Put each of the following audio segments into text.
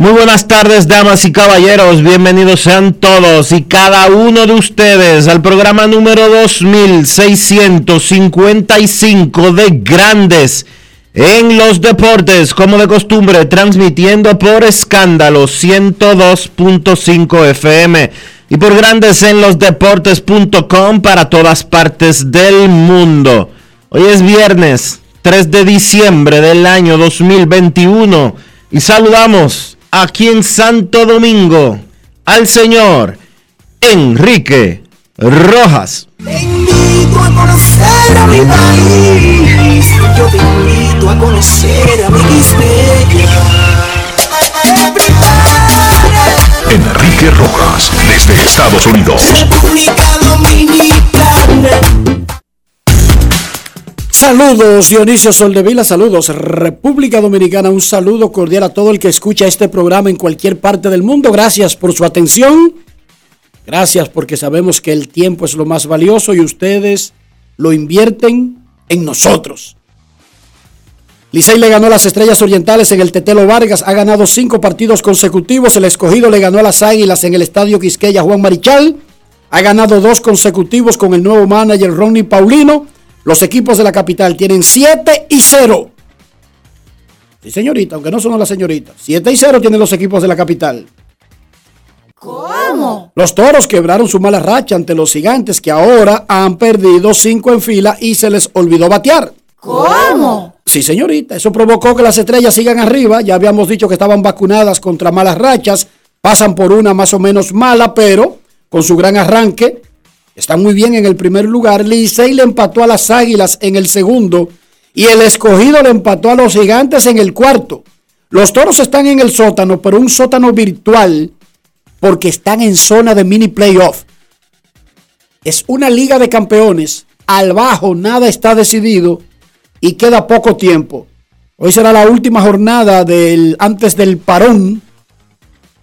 Muy buenas tardes, damas y caballeros. Bienvenidos sean todos y cada uno de ustedes al programa número 2655 de Grandes en los Deportes, como de costumbre, transmitiendo por escándalo 102.5 FM y por Grandes en los Deportes.com para todas partes del mundo. Hoy es viernes 3 de diciembre del año 2021 y saludamos aquí en Santo Domingo al señor Enrique Rojas. Te invito a conocer a mi país. Yo te invito a conocer a mi Enrique Rojas, desde Estados Unidos. República Dominicana. Saludos Dionisio Soldevila, saludos República Dominicana, un saludo cordial a todo el que escucha este programa en cualquier parte del mundo. Gracias por su atención. Gracias porque sabemos que el tiempo es lo más valioso y ustedes lo invierten en nosotros. Licey le ganó las Estrellas Orientales en el Tetelo Vargas, ha ganado cinco partidos consecutivos. El escogido le ganó a las Águilas en el Estadio Quisqueya Juan Marichal. Ha ganado dos consecutivos con el nuevo manager Ronnie Paulino. Los equipos de la capital tienen 7 y 0. Sí, señorita, aunque no son las señoritas. 7 y 0 tienen los equipos de la capital. ¿Cómo? Los toros quebraron su mala racha ante los gigantes que ahora han perdido 5 en fila y se les olvidó batear. ¿Cómo? Sí, señorita, eso provocó que las estrellas sigan arriba. Ya habíamos dicho que estaban vacunadas contra malas rachas. Pasan por una más o menos mala, pero con su gran arranque están muy bien en el primer lugar. Licey le empató a las Águilas en el segundo y el escogido le empató a los gigantes en el cuarto. Los toros están en el sótano, pero un sótano virtual porque están en zona de mini playoff. Es una liga de campeones. Al bajo nada está decidido y queda poco tiempo. Hoy será la última jornada del, antes del parón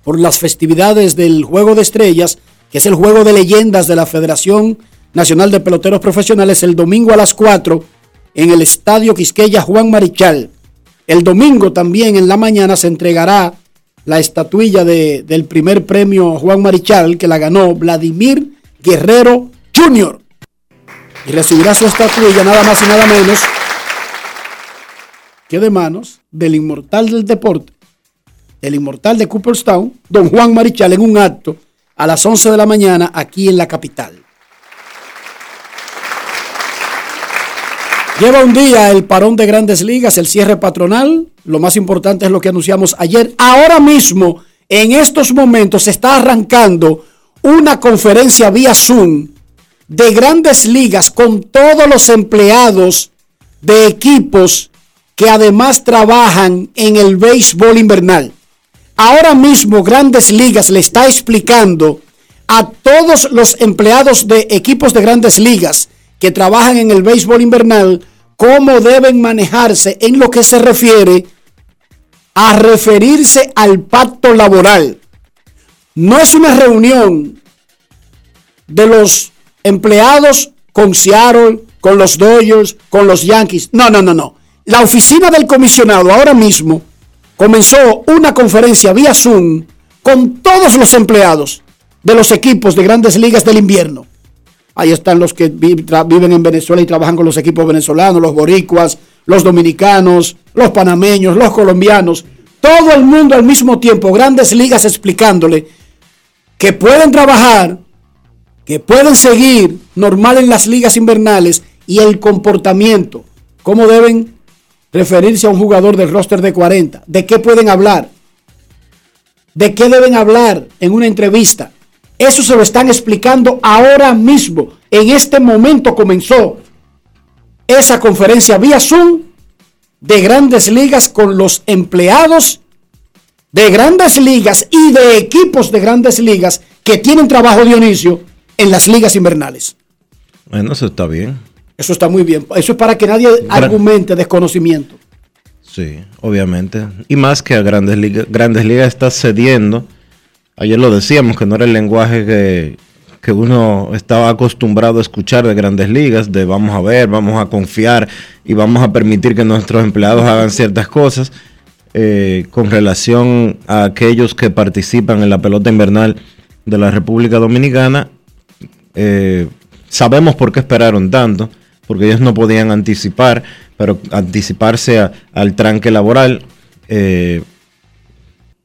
por las festividades del Juego de Estrellas, que es el juego de leyendas de la Federación Nacional de Peloteros Profesionales, el domingo a las 4 en el Estadio Quisqueya Juan Marichal. El domingo también en la mañana se entregará la estatuilla de- del primer premio Juan Marichal, que la ganó Vladimir Guerrero Jr. Y recibirá su estatuilla nada más y nada menos que de manos del inmortal del deporte, el inmortal de Cooperstown, don Juan Marichal, en un acto a las 11 de la mañana aquí en la capital. Lleva un día el parón de grandes ligas, el cierre patronal. Lo más importante es lo que anunciamos ayer. Ahora mismo, en estos momentos, se está arrancando una conferencia vía Zoom de grandes ligas con todos los empleados de equipos que además trabajan en el béisbol invernal. Ahora mismo Grandes Ligas le está explicando a todos los empleados de equipos de Grandes Ligas que trabajan en el béisbol invernal cómo deben manejarse en lo que se refiere a referirse al pacto laboral. No es una reunión de los empleados con Seattle, con los Dodgers, con los Yankees. No, no, no, no. La oficina del comisionado ahora mismo comenzó una conferencia vía Zoom con todos los empleados de los equipos de grandes ligas del invierno. Ahí están los que viven en Venezuela y trabajan con los equipos venezolanos, los boricuas, los dominicanos, los panameños, los colombianos. Todo el mundo al mismo tiempo, grandes ligas explicándole que pueden trabajar, que pueden seguir normal en las ligas invernales y el comportamiento, cómo deben referirse a un jugador del roster de 40, de qué pueden hablar, de qué deben hablar en una entrevista. Eso se lo están explicando ahora mismo. En este momento comenzó esa conferencia vía Zoom de grandes ligas con los empleados de grandes ligas y de equipos de grandes ligas que tienen trabajo Dionisio en las ligas invernales. Bueno, eso está bien. Eso está muy bien. Eso es para que nadie argumente desconocimiento. Sí, obviamente. Y más que a Grandes Ligas, Grandes Ligas está cediendo. Ayer lo decíamos que no era el lenguaje que, que uno estaba acostumbrado a escuchar de Grandes Ligas, de vamos a ver, vamos a confiar y vamos a permitir que nuestros empleados hagan ciertas cosas eh, con relación a aquellos que participan en la pelota invernal de la República Dominicana. Eh, sabemos por qué esperaron tanto porque ellos no podían anticipar, pero anticiparse al tranque laboral. Eh,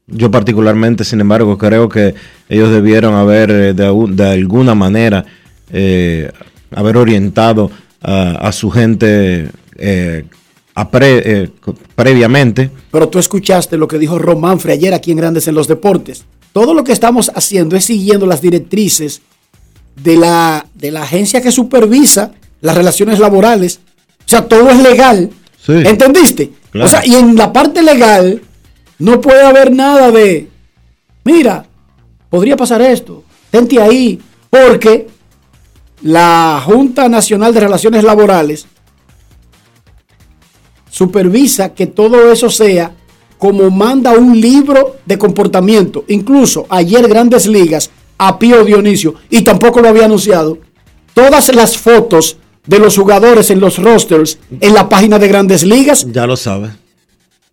yo particularmente, sin embargo, creo que ellos debieron haber eh, de, alguna manera eh, haber orientado a, su gente previamente. Pero tú escuchaste lo que dijo Román ayer aquí en Grandes en los Deportes. Todo lo que estamos haciendo es siguiendo las directrices de la, de la agencia que supervisa las relaciones laborales. O sea, todo es legal. ¿Entendiste? O sea, y en la parte legal no puede haber nada de, mira, podría pasar esto, tente ahí, porque la Junta Nacional de Relaciones Laborales supervisa que todo eso sea como manda un libro de comportamiento. Incluso ayer Grandes Ligas a Pío Dionisio, y tampoco lo había anunciado, todas las fotos de los jugadores en los rosters en la página de grandes ligas. Ya lo sabe.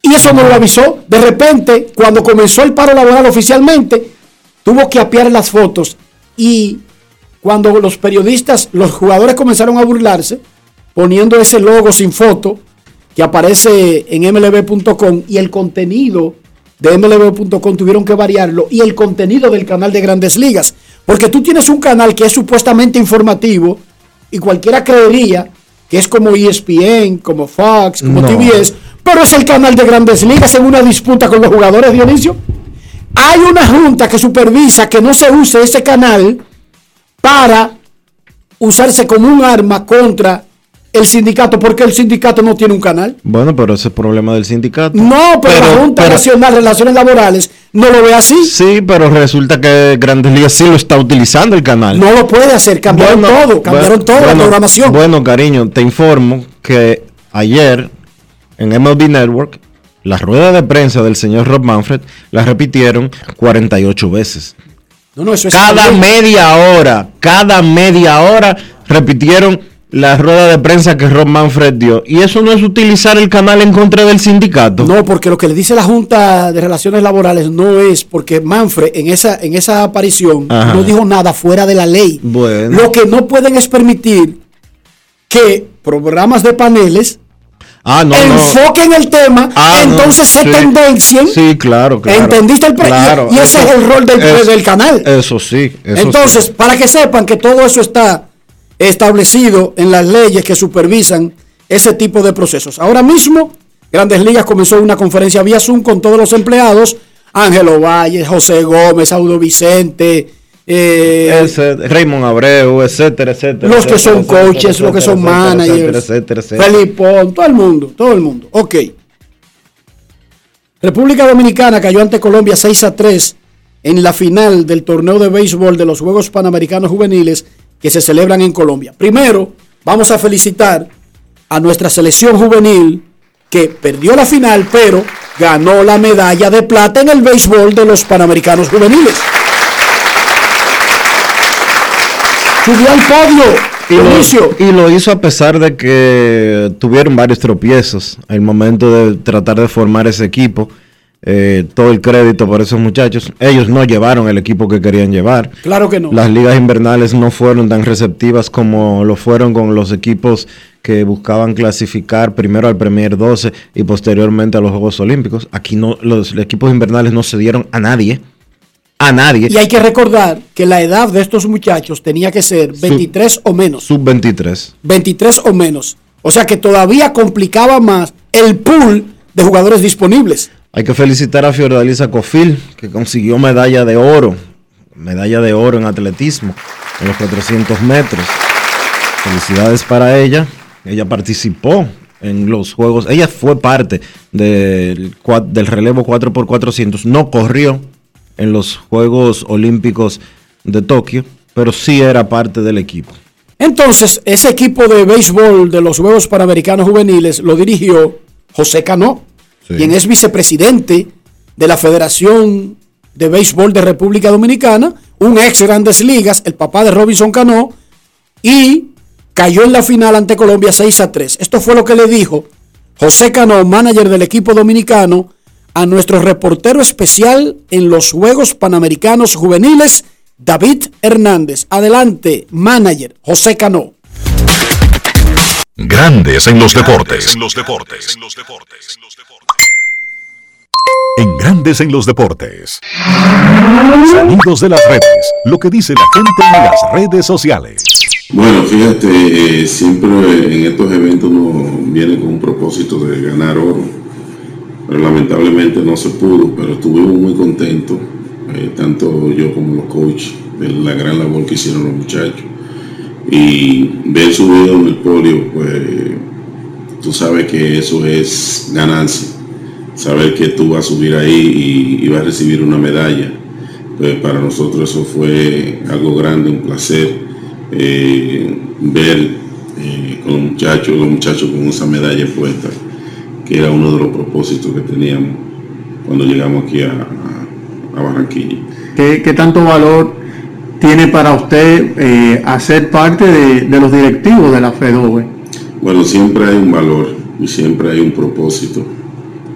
Y eso no lo avisó. De repente, cuando comenzó el paro laboral oficialmente, tuvo que apiar las fotos. Y cuando los periodistas, los jugadores comenzaron a burlarse, poniendo ese logo sin foto que aparece en mlb.com y el contenido de mlb.com tuvieron que variarlo y el contenido del canal de grandes ligas. Porque tú tienes un canal que es supuestamente informativo y cualquiera creería que es como ESPN, como Fox, como TBS, pero es el canal de grandes ligas en una disputa con los jugadores, Dionisio. Hay una junta que supervisa que no se use ese canal para usarse como un arma contra el sindicato, porque el sindicato no tiene un canal. Bueno, pero ese es el problema del sindicato. No, pero, la Junta Nacional de Relaciones Laborales no lo ve así. Sí, pero resulta que Grandes Ligas sí lo está utilizando el canal. No lo puede hacer, cambiaron todo, cambiaron toda la programación. Bueno, cariño, te informo que ayer en MLB Network la rueda de prensa del señor Rob Manfred la repitieron 48 veces. No, no, eso es cada media hora, cada media hora repitieron la rueda de prensa que Rob Manfred dio. ¿Y eso no es utilizar el canal en contra del sindicato? No, porque lo que le dice la Junta de Relaciones Laborales no es porque Manfred en esa, en esa aparición no dijo nada fuera de la ley. Bueno. Lo que no pueden es permitir que programas de paneles ah, enfoquen el tema, ah, entonces se tendencien. Sí, claro, claro. ¿Entendiste el claro, Y ese es el rol del, del canal. Eso sí. entonces, para que sepan que todo eso está establecido en las leyes que supervisan ese tipo de procesos. Ahora mismo, Grandes Ligas comenzó una conferencia vía Zoom con todos los empleados, Ángelo Valle, José Gómez, Audo Vicente, eh, Raymond Abreu, etcétera, etcétera. Los que son coaches, los que son managers, Felipe, todo el mundo, todo el mundo. Ok. República Dominicana cayó ante Colombia 6 a 3 en la final del torneo de béisbol de los Juegos Panamericanos Juveniles que se celebran en Colombia. Primero, vamos a felicitar a nuestra selección juvenil que perdió la final, pero ganó la medalla de plata en el béisbol de los Panamericanos Juveniles. Subió al podio Y lo, y lo hizo a pesar de que tuvieron varios tropiezos al momento de tratar de formar ese equipo. Eh, todo el crédito por esos muchachos. Ellos no llevaron el equipo que querían llevar. Claro que no. Las ligas invernales no fueron tan receptivas como lo fueron con los equipos que buscaban clasificar primero al Premier 12 y posteriormente a los Juegos Olímpicos. Aquí no, los equipos invernales no se dieron a nadie. A nadie. Y hay que recordar que la edad de estos muchachos tenía que ser 23 o menos. Sub 23. 23 o menos. O sea que todavía complicaba más el pool de jugadores disponibles. Hay que felicitar a Fiordalisa Cofil, que consiguió medalla de oro, medalla de oro en atletismo, en los 400 metros. Felicidades para ella. Ella participó en los Juegos, ella fue parte del, relevo 4x400, no corrió en los Juegos Olímpicos de Tokio, pero sí era parte del equipo. Entonces, ese equipo de béisbol de los Juegos Panamericanos Juveniles lo dirigió José Cano, Sí. quien es vicepresidente de la Federación de Béisbol de República Dominicana, un ex Grandes Ligas, el papá de Robinson Cano, y cayó en la final ante Colombia 6 a 3. Esto fue lo que le dijo José Cano, manager del equipo dominicano, a nuestro reportero especial en los Juegos Panamericanos Juveniles, David Hernández. Adelante, manager José Cano. Grandes en los deportes. En los deportes. En Grandes en los deportes. Sonidos de las redes. Lo que dice la gente en las redes sociales. Bueno, fíjate, eh, siempre en estos eventos uno viene con un propósito de ganar oro, pero lamentablemente no se pudo, pero estuvimos muy contentos, eh, tanto yo como los coaches, de la gran labor que hicieron los muchachos. Y ver subido en el podio, pues tú sabes que eso es ganancia, saber que tú vas a subir ahí y, y vas a recibir una medalla, pues para nosotros eso fue algo grande, un placer eh, ver eh, con los muchachos, los muchachos con esa medalla puesta, que era uno de los propósitos que teníamos cuando llegamos aquí a, a- a Barranquilla. ¿Qué, qué tanto valor tiene para usted eh, hacer parte de, los directivos de la FEDOE? Bueno, siempre hay un valor y siempre hay un propósito.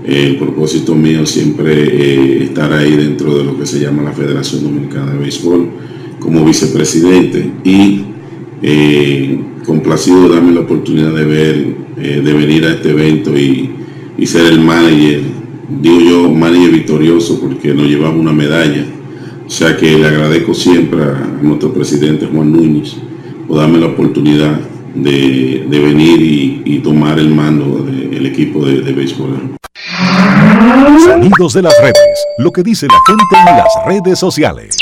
El propósito mío siempre eh, estar ahí dentro de lo que se llama la Federación Dominicana de Béisbol como vicepresidente y eh, complacido de darme la oportunidad de ver, de venir a este evento y, y ser el manager, digo yo, manager victorioso porque nos llevamos una medalla. O sea que le agradezco siempre a nuestro presidente Juan Núñez por darme la oportunidad de, de venir y, y tomar el mando del equipo de, de béisbol. Sonidos de las redes. Lo que dice la gente en las redes sociales.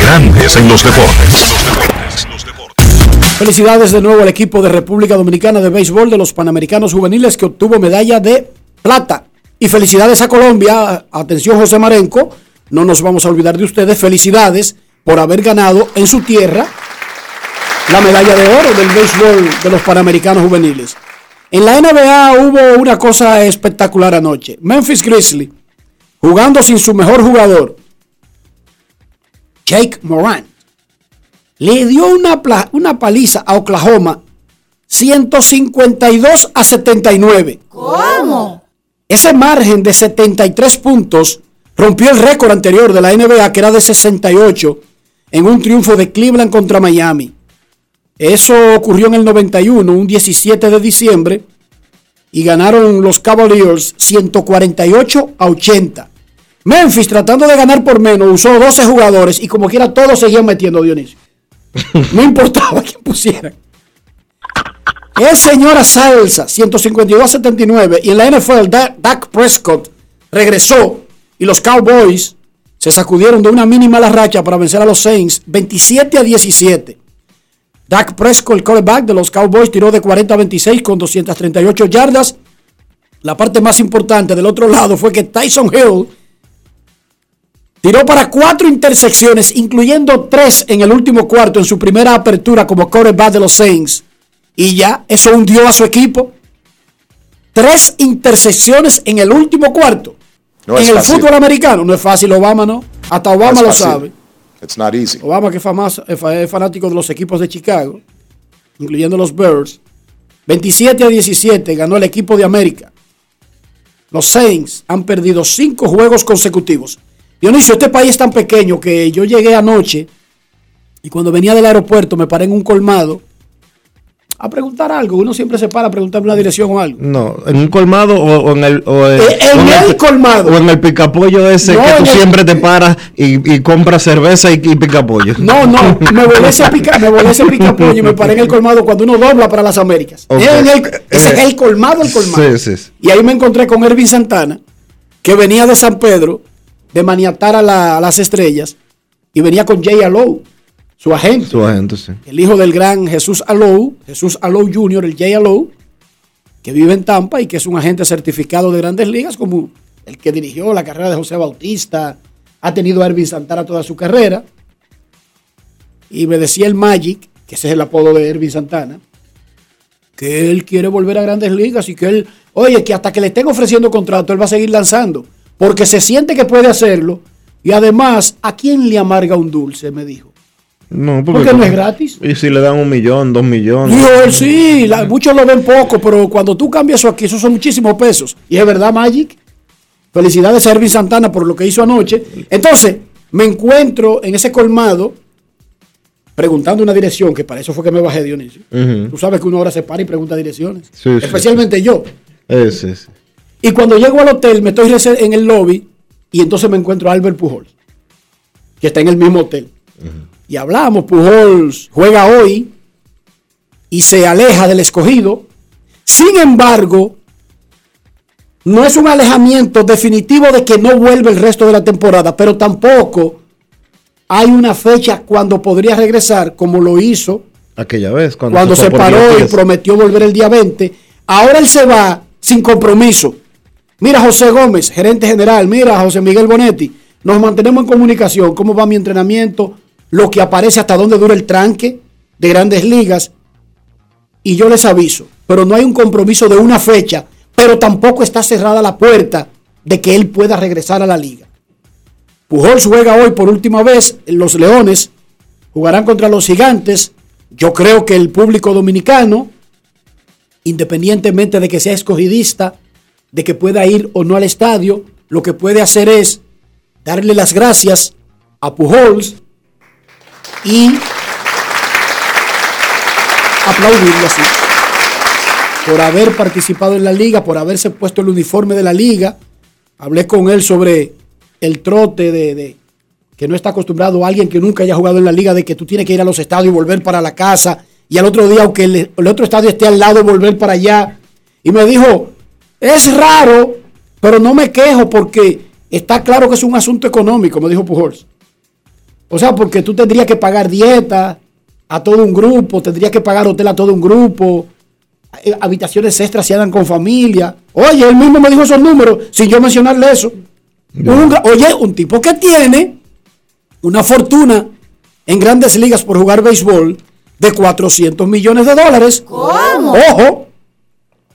Grandes en los deportes. Felicidades de nuevo al equipo de República Dominicana de Béisbol de los Panamericanos Juveniles que obtuvo medalla de plata. Y felicidades a Colombia. Atención José Marenco, no nos vamos a olvidar de ustedes. Felicidades por haber ganado en su tierra la medalla de oro del béisbol de los Panamericanos Juveniles. En la NBA hubo una cosa espectacular anoche. Memphis Grizzly jugando sin su mejor jugador, Jake Moran le dio una, una paliza a Oklahoma 152 a 79. ¿Cómo? Ese margen de 73 puntos rompió el récord anterior de la NBA que era de 68 en un triunfo de Cleveland contra Miami. Eso ocurrió en el 91, un 17 de diciembre, y ganaron los Cavaliers 148 a 80. Memphis, tratando de ganar por menos, usó 12 jugadores y como quiera todos seguían metiendo Dionisio. No importaba quién pusiera. Es señora salsa, 152 a 79. Y en la NFL, Da- Dak Prescott regresó y los Cowboys se sacudieron de una mínima la racha para vencer a los Saints 27 a 17. Dak Prescott, el quarterback de los Cowboys, tiró de 40 a 26 con 238 yardas. La parte más importante del otro lado fue que Tyson Hill tiró para cuatro intersecciones, incluyendo tres en el último cuarto en su primera apertura como quarterback de los Saints. Y ya, eso hundió a su equipo. Tres intersecciones en el último cuarto. No en el fácil. fútbol americano. No es fácil, Obama no. Hasta Obama No lo sabe. It's not easy. Obama, que es, fanático de los equipos de Chicago. incluyendo los Birds. 27 a 17 ganó el equipo de América. Los Saints han perdido cinco juegos consecutivos. Dionisio, este país es tan pequeño que yo llegué anoche y cuando venía del aeropuerto me paré en un colmado a preguntar algo. Uno siempre se para a preguntar una dirección o algo. No, en un colmado o, o en el. O, Eh, en o el colmado. O en el picapollo ese No, que tú el- siempre te paras y, y compras cerveza y, y picapollo. No, no, me volé ese pica, me volé ese picapollo y me paré en el colmado cuando uno dobla para las Américas. En el- ese es Eh, el colmado, el colmado. Sí, sí, sí. Y ahí me encontré con Ervin Santana, que venía de San Pedro, de maniatar a, la- a las estrellas, y venía con Jay Alou, su agente, Su agente, sí. el hijo del gran Jesús Alou, Jesús Alou Jr., el Jay Alou, que vive en Tampa y que es un agente certificado de grandes ligas, como el que dirigió la carrera de José Bautista, ha tenido a Ervin Santana toda su carrera. Y me decía el Magic, que ese es el apodo de Ervin Santana, que él quiere volver a grandes ligas y que él, oye, que hasta que le estén ofreciendo contrato, él va a seguir lanzando, porque se siente que puede hacerlo. Y además, ¿a quién le amarga un dulce? Me dijo. No, Porque no es gratis. Y si le dan un millón, dos millones. Dijo él, sí, la- muchos lo ven poco, pero cuando tú cambias eso aquí, esos son muchísimos pesos. Y es verdad, Magic. Felicidades a Ervin Santana por lo que hizo anoche. Entonces, me encuentro en ese colmado preguntando una dirección, que para eso fue que me bajé, Dionisio. Tú sabes que uno ahora se para y pregunta direcciones. Sí, sí. Especialmente yo. Y cuando llego al hotel, me estoy en el lobby y entonces me encuentro a Albert Pujols, que está en el mismo hotel. Y hablamos, Pujols juega hoy y se aleja del escogido. Sin embargo, no es un alejamiento definitivo de que no vuelve el resto de la temporada, pero tampoco hay una fecha cuando podría regresar como lo hizo Aquella vez, cuando, cuando se por paró y prometió volver el día 20. Ahora él se va sin compromiso. Mira José Gómez, gerente general, mira José Miguel Bonetti, nos mantenemos en comunicación, cómo va mi entrenamiento, lo que aparece, hasta dónde dura el tranque de grandes ligas. Y yo les aviso, pero no hay un compromiso de una fecha, pero tampoco está cerrada la puerta de que él pueda regresar a la liga. Pujols juega hoy por última vez, los Leones jugarán contra los Gigantes. Yo creo que el público dominicano, independientemente de que sea escogidista, de que pueda ir o no al estadio, lo que puede hacer es darle las gracias a Pujols y aplaudirlo así por haber participado en la liga, por haberse puesto el uniforme de la liga. Hablé con él sobre el trote de, que no está acostumbrado a alguien que nunca haya jugado en la liga, de que tú tienes que ir a los estadios y volver para la casa, y al otro día, aunque el, el otro estadio esté al lado, volver para allá. Y me dijo, es raro, pero no me quejo porque está claro que es un asunto económico, me dijo Pujols. O sea, porque tú tendrías que pagar dieta a todo un grupo, tendrías que pagar hotel a todo un grupo, eh, habitaciones extras se dan con familia. Oye, él mismo me dijo esos números sin yo mencionarle eso. Oye, un tipo que tiene una fortuna en grandes ligas por jugar béisbol de 400 millones de dólares. ¿Cómo? Ojo.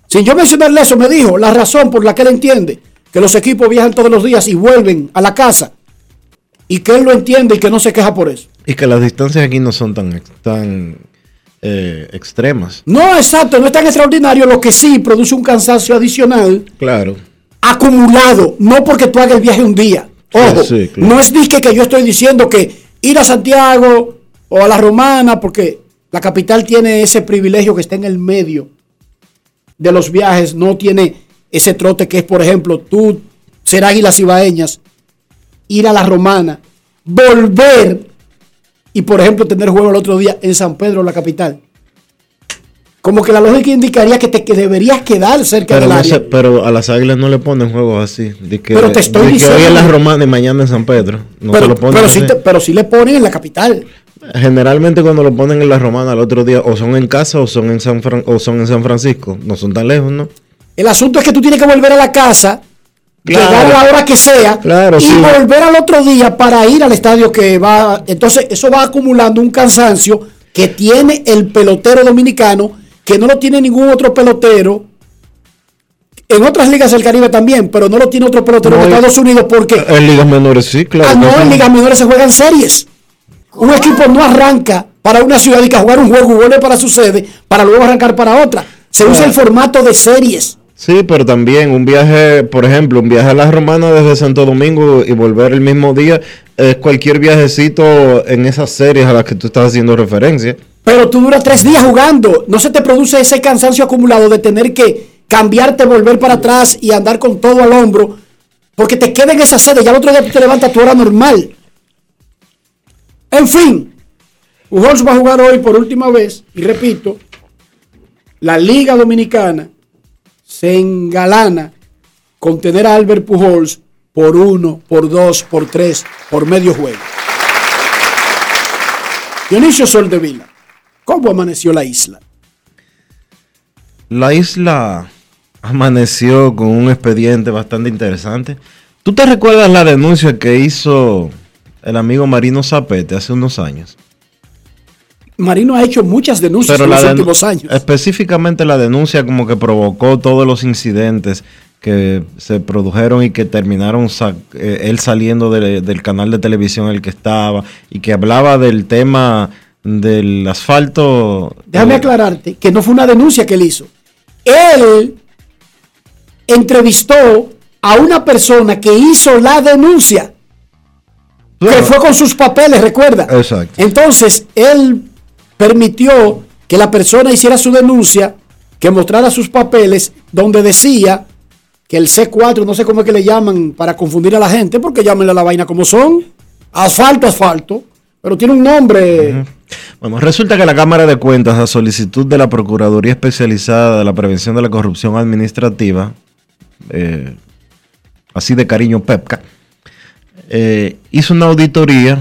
Sin yo mencionarle eso, me dijo la razón por la que él entiende que los equipos viajan todos los días y vuelven a la casa. Y que él lo entiende y que no se queja por eso. Y que las distancias aquí no son tan, tan eh, extremas. No, exacto, no es tan extraordinario, lo que sí produce un cansancio adicional Claro. acumulado, no porque tú hagas el viaje un día. Ojo, Sí, sí, claro. no es disque que yo estoy diciendo que ir a Santiago o a la Romana, porque la capital tiene ese privilegio que está en el medio de los viajes, no tiene ese trote que es, por ejemplo, tú ser águilas ibaeñas, ir a la Romana, volver y, por ejemplo, tener juego el otro día en San Pedro, la capital. Como que la lógica indicaría que te que deberías quedar cerca Pero, del no área. sé- pero a las águilas no le ponen juegos así. De que, Pero te estoy de que diciendo- hoy en las romanas y mañana en San Pedro. No se pero, lo ponen pero, sí te- pero sí le ponen en la capital. Generalmente cuando lo ponen en la romana al otro día o son en casa o son en San Fran- o son en San Francisco. No son tan lejos, ¿no? El asunto es que tú tienes que volver a la casa, Claro. llegar a la hora que sea, Claro, y sí. volver al otro día para ir al estadio que va. Entonces, eso va acumulando un cansancio que tiene el pelotero dominicano, que no lo tiene ningún otro pelotero. En otras ligas del Caribe también, pero no lo tiene otro pelotero No, en Estados Unidos porque En ligas menores sí, claro. Ah, no, en ligas menores se juegan series. Un equipo no arranca para una ciudad y que a jugar un juego y vuelve para su sede para luego arrancar para otra. Se usa el formato de series. Sí, pero también un viaje, por ejemplo, un viaje a la Romana desde Santo Domingo y volver el mismo día es cualquier viajecito en esas series a las que tú estás haciendo referencia. Pero tú duras tres días jugando. ¿No se te produce ese cansancio acumulado de tener que cambiarte, volver para atrás y andar con todo al hombro? Porque te queda en esa sede. Ya el otro día tú te levantas a tu hora normal. En fin, Pujols va a jugar hoy por última vez. Y repito, la Liga Dominicana se engalana con tener a Albert Pujols por uno, por dos, por tres, por medio juego. Dionisio Soldevila, ¿cómo amaneció la isla? La isla amaneció con un expediente bastante interesante. ¿Tú te recuerdas la denuncia que hizo el amigo Marino Zapete hace unos años? Marino ha hecho muchas denuncias en los últimos años. Específicamente la denuncia como que provocó todos los incidentes que se produjeron y que terminaron eh, él saliendo del canal de televisión en el que estaba y que hablaba del tema del asfalto. Déjame aclararte que no fue una denuncia que él hizo. Él entrevistó a una persona que hizo la denuncia. Que fue con sus papeles, recuerda. Exacto. Entonces, él permitió que la persona hiciera su denuncia, que mostrara sus papeles, donde decía que el C4, no sé cómo es que le llaman para confundir a la gente, porque llámenle a la vaina como son, asfalto, asfalto, pero tiene un nombre. Bueno, resulta que la Cámara de Cuentas, a solicitud de la Procuraduría Especializada de la Prevención de la Corrupción Administrativa, eh, así de cariño PEPCA, eh, hizo una auditoría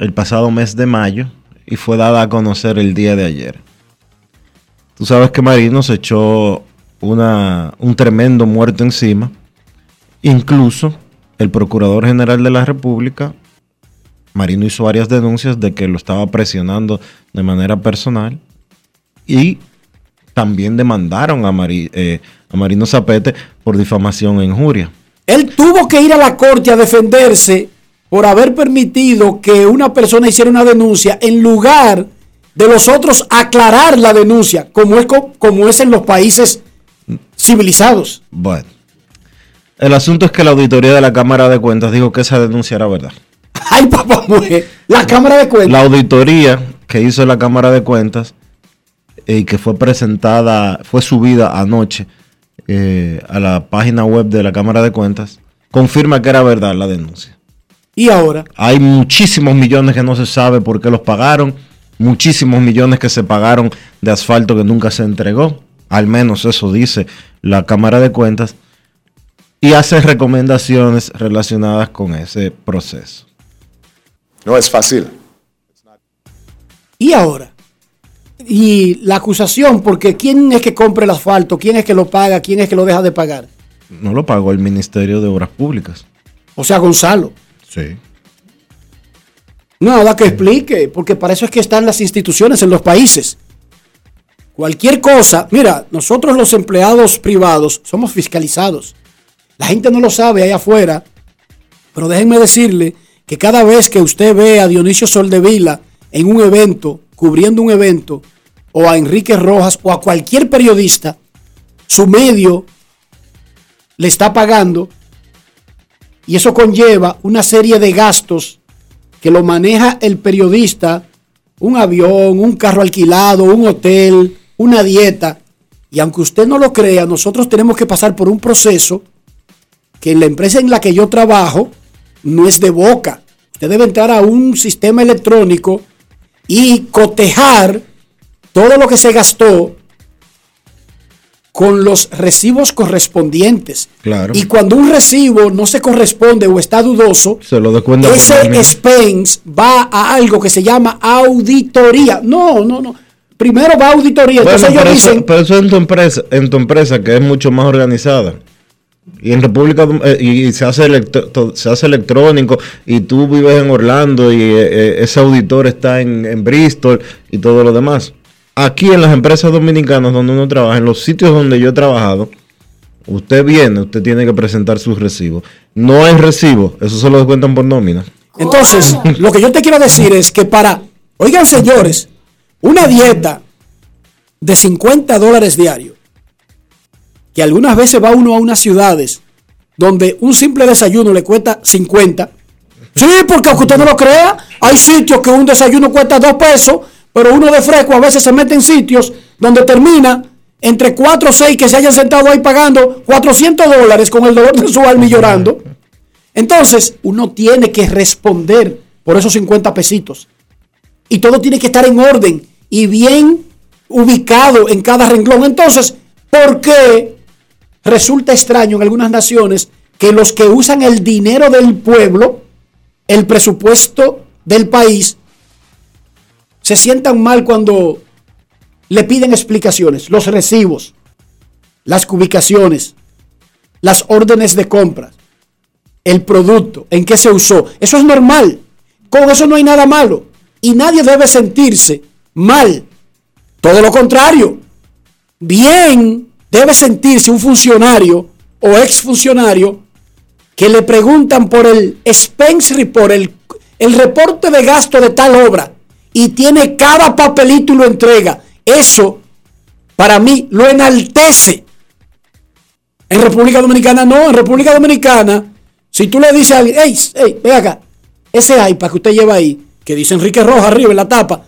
el pasado mes de mayo y fue dada a conocer el día de ayer. Tú sabes que Marino se echó una, un tremendo muerto encima. Incluso el Procurador General de la República, Marino hizo varias denuncias de que lo estaba presionando de manera personal y también demandaron a, eh, a Marino Zapete por difamación e injuria. Él tuvo que ir a la corte a defenderse por haber permitido que una persona hiciera una denuncia en lugar de los otros aclarar la denuncia, como es, como es en los países civilizados. Bueno, el asunto es que la auditoría de la Cámara de Cuentas dijo que esa denuncia era verdad. Ay, papá, la Cámara de Cuentas. La auditoría que hizo la Cámara de Cuentas y que fue presentada, fue subida anoche eh, a la página web de la Cámara de Cuentas, confirma que era verdad la denuncia. ¿Y ahora? Hay muchísimos millones que no se sabe por qué los pagaron, muchísimos millones que se pagaron de asfalto que nunca se entregó, al menos eso dice la Cámara de Cuentas, y hace recomendaciones relacionadas con ese proceso. No es fácil. ¿Y ahora? Y la acusación, porque ¿quién es que compra el asfalto? ¿Quién es que lo paga? ¿Quién es que lo deja de pagar? No lo pagó el Ministerio de Obras Públicas. O sea, Gonzalo. Nada que explique, porque para eso es que están las instituciones en los países. Cualquier cosa, mira, nosotros los empleados privados somos fiscalizados. La gente no lo sabe ahí afuera, pero déjenme decirle que cada vez que usted ve a Dionisio Soldevila en un evento, cubriendo un evento, o a Enrique Rojas o a cualquier periodista, su medio le está pagando y eso conlleva una serie de gastos que lo maneja el periodista, un avión, un carro alquilado, un hotel, una dieta. Y aunque usted no lo crea, nosotros tenemos que pasar por un proceso que en la empresa en la que yo trabajo no es de boca. Usted debe entrar a un sistema electrónico y cotejar todo lo que se gastó con los recibos correspondientes. Claro. Y cuando un recibo no se corresponde o está dudoso, se lo ese expense va a algo que se llama auditoría. No, no, no. Primero va a auditoría. Entonces ellos dicen, pero eso en tu empresa, en tu empresa que es mucho más organizada. Y en República eh, y se hace se hace electrónico y tú vives en Orlando y eh, eh, ese auditor está en, en Bristol y todo lo demás aquí en las empresas dominicanas donde uno trabaja, en los sitios donde yo he trabajado, usted viene, usted tiene que presentar sus recibos. No es recibo, eso se lo descuentan por nómina. Entonces, lo que yo te quiero decir es que para Oigan, señores, una dieta de 50 dólares diarios, que algunas veces va uno a unas ciudades donde un simple desayuno le cuesta 50. Sí, porque aunque usted no lo crea, hay sitios que un desayuno cuesta 2 pesos, pero uno de fresco a veces se mete en sitios donde termina entre 4 o 6 que se hayan sentado ahí pagando 400 dólares con el dolor de su alma y llorando. Entonces, uno tiene que responder por esos 50 pesitos. Y todo tiene que estar en orden y bien ubicado en cada renglón. Entonces, ¿por qué resulta extraño en algunas naciones que los que usan el dinero del pueblo, el presupuesto del país, se sientan mal cuando le piden explicaciones, los recibos, las ubicaciones, las órdenes de compras, el producto, en qué se usó. Eso es normal. Con eso no hay nada malo. Y nadie debe sentirse mal. Todo lo contrario. Bien debe sentirse un funcionario o exfuncionario que le preguntan por el expense report, el, el reporte de gasto de tal obra, y tiene cada papelito y lo entrega. Eso, para mí, lo enaltece. En República Dominicana no, en República Dominicana, si tú le dices a alguien, hey, hey, ve acá, ese iPad que usted lleva ahí, que dice Enrique Roja arriba en la tapa,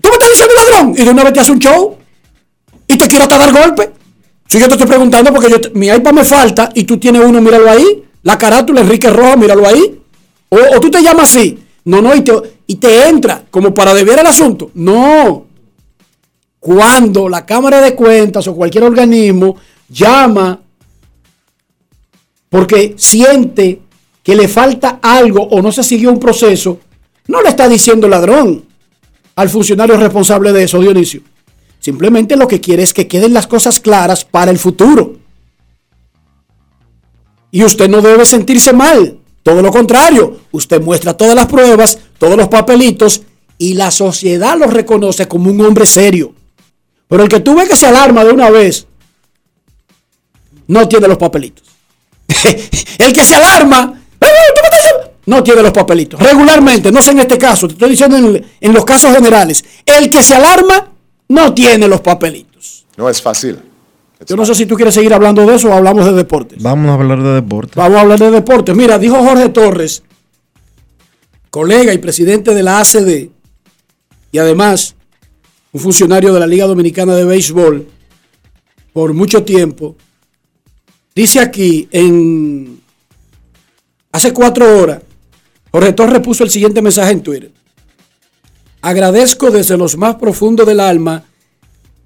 tú me estás diciendo ladrón, y de una vez te hace un show, y te quiere hasta dar golpe. Si yo te estoy preguntando porque yo, mi iPad me falta y tú tienes uno, míralo ahí, la carátula Enrique Roja, míralo ahí. O, o tú te llamas así, no, no, y te, y te entra como para deber el asunto. No. Cuando la Cámara de Cuentas o cualquier organismo llama porque siente que le falta algo o no se siguió un proceso, no le está diciendo ladrón al funcionario responsable de eso, Dionisio. Simplemente lo que quiere es que queden las cosas claras para el futuro. Y usted no debe sentirse mal. Todo lo contrario, usted muestra todas las pruebas, todos los papelitos y la sociedad lo reconoce como un hombre serio. Pero el que tú ves que se alarma de una vez, no tiene los papelitos. el que se alarma, no tiene los papelitos. Regularmente, no sé en este caso, te estoy diciendo en, en los casos generales, el que se alarma no tiene los papelitos. No es fácil. Yo no sé si tú quieres seguir hablando de eso o hablamos de deportes. Vamos a hablar de deportes. Vamos a hablar de deportes. Mira, dijo Jorge Torres, colega y presidente de la ACD, y además un funcionario de la Liga Dominicana de Béisbol por mucho tiempo, dice aquí en hace cuatro horas, Jorge Torres puso el siguiente mensaje en Twitter. Agradezco desde los más profundos del alma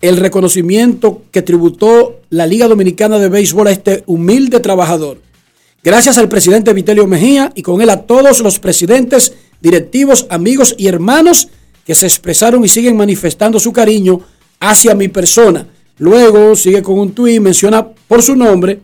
el reconocimiento que tributó la Liga Dominicana de Béisbol a este humilde trabajador. Gracias al presidente Vitelio Mejía y con él a todos los presidentes, directivos, amigos y hermanos que se expresaron y siguen manifestando su cariño hacia mi persona. Luego sigue con un tuit, menciona por su nombre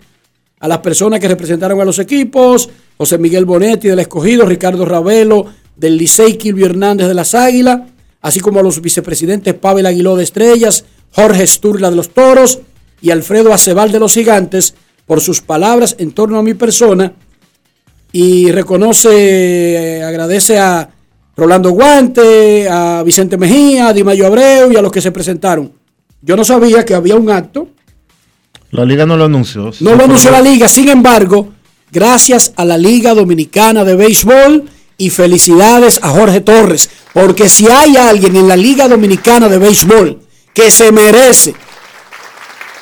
a las personas que representaron a los equipos, José Miguel Bonetti del Escogido, Ricardo Ravelo del Licey, Kilvio Hernández de las Águilas, así como a los vicepresidentes Pavel Aguiló de Estrellas, Jorge Sturla de los Toros y Alfredo Acebal de los Gigantes por sus palabras en torno a mi persona y reconoce, agradece a Rolando Guante, a Vicente Mejía, a Dimayo Abreu y a los que se presentaron. Yo no sabía que había un acto. La liga no lo anunció. No lo anunció la liga, sin embargo, gracias a la Liga Dominicana de Béisbol y felicidades a Jorge Torres, porque si hay alguien en la Liga Dominicana de Béisbol que se merece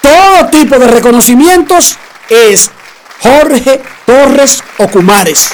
todo tipo de reconocimientos es Jorge Torres Ocumares.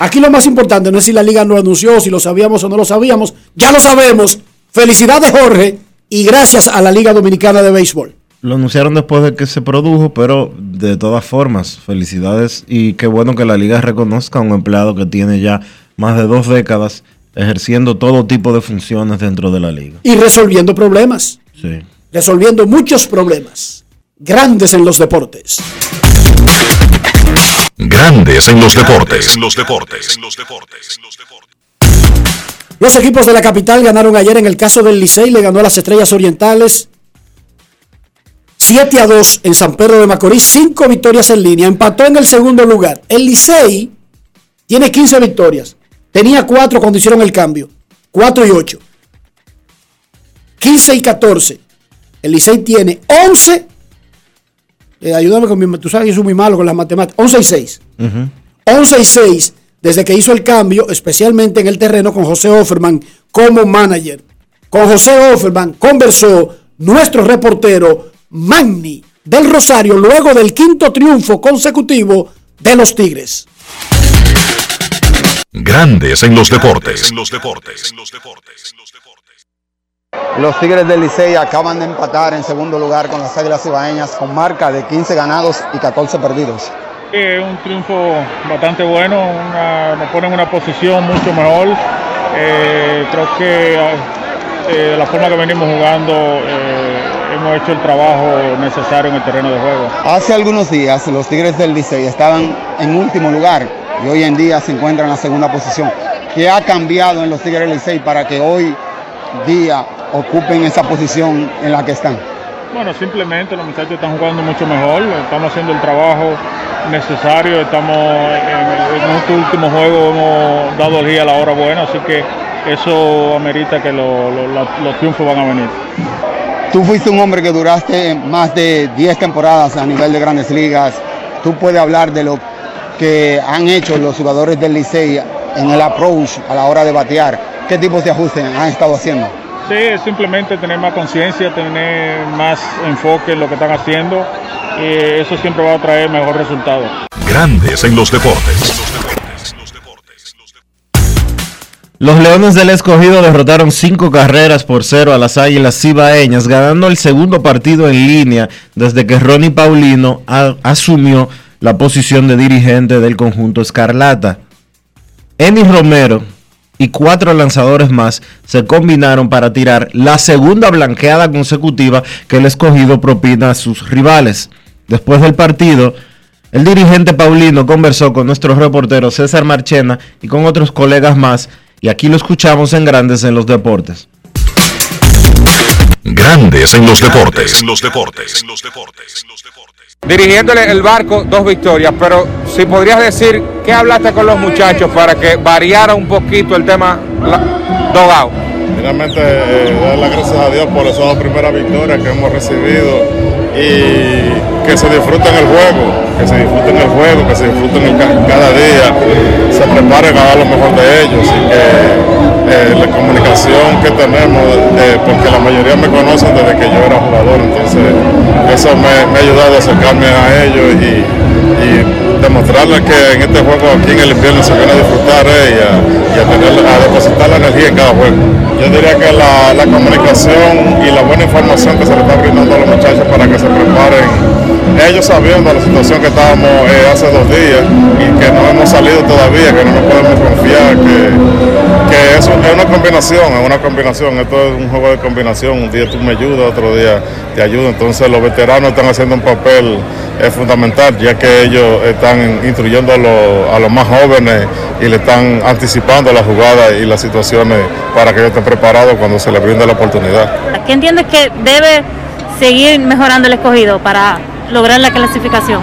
Aquí lo más importante no es si la liga lo anunció, si lo sabíamos o no lo sabíamos, ya lo sabemos. Felicidades Jorge y gracias a la Liga Dominicana de Béisbol. Lo anunciaron después de que se produjo, pero de todas formas, felicidades y qué bueno que la liga reconozca a un empleado que tiene ya más de dos décadas ejerciendo todo tipo de funciones dentro de la liga. Y resolviendo problemas. Sí. Resolviendo muchos problemas. Grandes en los deportes. Grandes en los deportes. En los deportes. Los equipos de la capital ganaron ayer en el caso del Licey, le ganó a las Estrellas Orientales 7 a 2 en San Pedro de Macorís, 5 victorias en línea, empató en el segundo lugar. El Licey tiene 15 victorias. Tenía 4 cuando hicieron el cambio. 4 y 8. 15 y 14. El Licey tiene 11. Eh, ayúdame con mi. Tú sabes que yo soy muy malo con las matemáticas. 11 y 6. 11 y 6 desde que hizo el cambio, especialmente en el terreno con José Offerman como manager. Con José Offerman conversó nuestro reportero Magni del Rosario luego del quinto triunfo consecutivo de los Tigres. Grandes en los deportes. Los Tigres del Licey acaban de empatar en segundo lugar con las Águilas Ibaeñas con marca de 15 ganados y 14 perdidos. Es un triunfo bastante bueno, una- nos pone en una posición mucho mejor. Eh, creo que eh, la forma que venimos jugando eh, hemos hecho el trabajo necesario en el terreno de juego. Hace algunos días los Tigres del Licey estaban en último lugar y hoy en día se encuentran en la segunda posición. ¿Qué ha cambiado en los Tigres Licey para que hoy día ocupen esa posición en la que están? Bueno, simplemente los muchachos están jugando mucho mejor, estamos haciendo el trabajo necesario, estamos en, en este último juego hemos dado el día a la hora buena, así que eso amerita que lo- lo- la- los triunfos van a venir. Tú fuiste un hombre que duraste más de 10 temporadas a nivel de grandes ligas. Tú puedes hablar de lo que han hecho los jugadores del Licey en el approach a la hora de batear. ¿Qué tipos de ajustes han estado haciendo? Sí, es simplemente tener más conciencia, tener más enfoque en lo que están haciendo y eso siempre va a traer mejor resultado. Grandes en los deportes. Los Leones del Escogido derrotaron cinco carreras por cero a las Águilas Cibaeñas, ganando el segundo partido en línea desde que Ronnie Paulino a- asumió la posición de dirigente del conjunto Escarlata. Emi Romero y cuatro lanzadores más se combinaron para tirar la segunda blanqueada consecutiva que el escogido propina a sus rivales. Después del partido, el dirigente Paulino conversó con nuestro reportero César Marchena y con otros colegas más, y aquí lo escuchamos en Grandes en los Deportes. Grandes en los deportes. los deportes. Dirigiéndole el barco, dos victorias, pero si podrías decir, ¿qué hablaste con los muchachos para que variara un poquito el tema dogado? Finalmente, eh, dar las gracias a Dios por esas dos primeras victorias que hemos recibido y que se disfruten el juego, que se disfruten el juego, que se disfruten cada día, se preparen a dar lo mejor de ellos y que eh, la comunicación que tenemos, eh, porque la mayoría me conocen desde que yo era jugador, entonces eso me, ha ayudado a acercarme a ellos y, y demostrarles que en este juego aquí en el invierno se viene a disfrutar eh, y, a depositar la energía en cada juego. Yo diría que la, comunicación y la buena información que se le está brindando a los muchachos para que se preparen, ellos sabiendo la situación que estábamos eh, hace dos días y que no hemos salido todavía, que no nos podemos confiar, que, que eso es una combinación, es una combinación, esto es un juego de combinación, un día tú me ayudas, otro día te ayudo, entonces los veteranos están haciendo un papel eh, fundamental, ya que ellos están instruyendo a los, a los más jóvenes y le están anticipando las jugadas y las situaciones para que ellos estén preparados cuando se les brinde la oportunidad. ¿Qué entiendes que debe seguir mejorando el escogido para lograr la clasificación?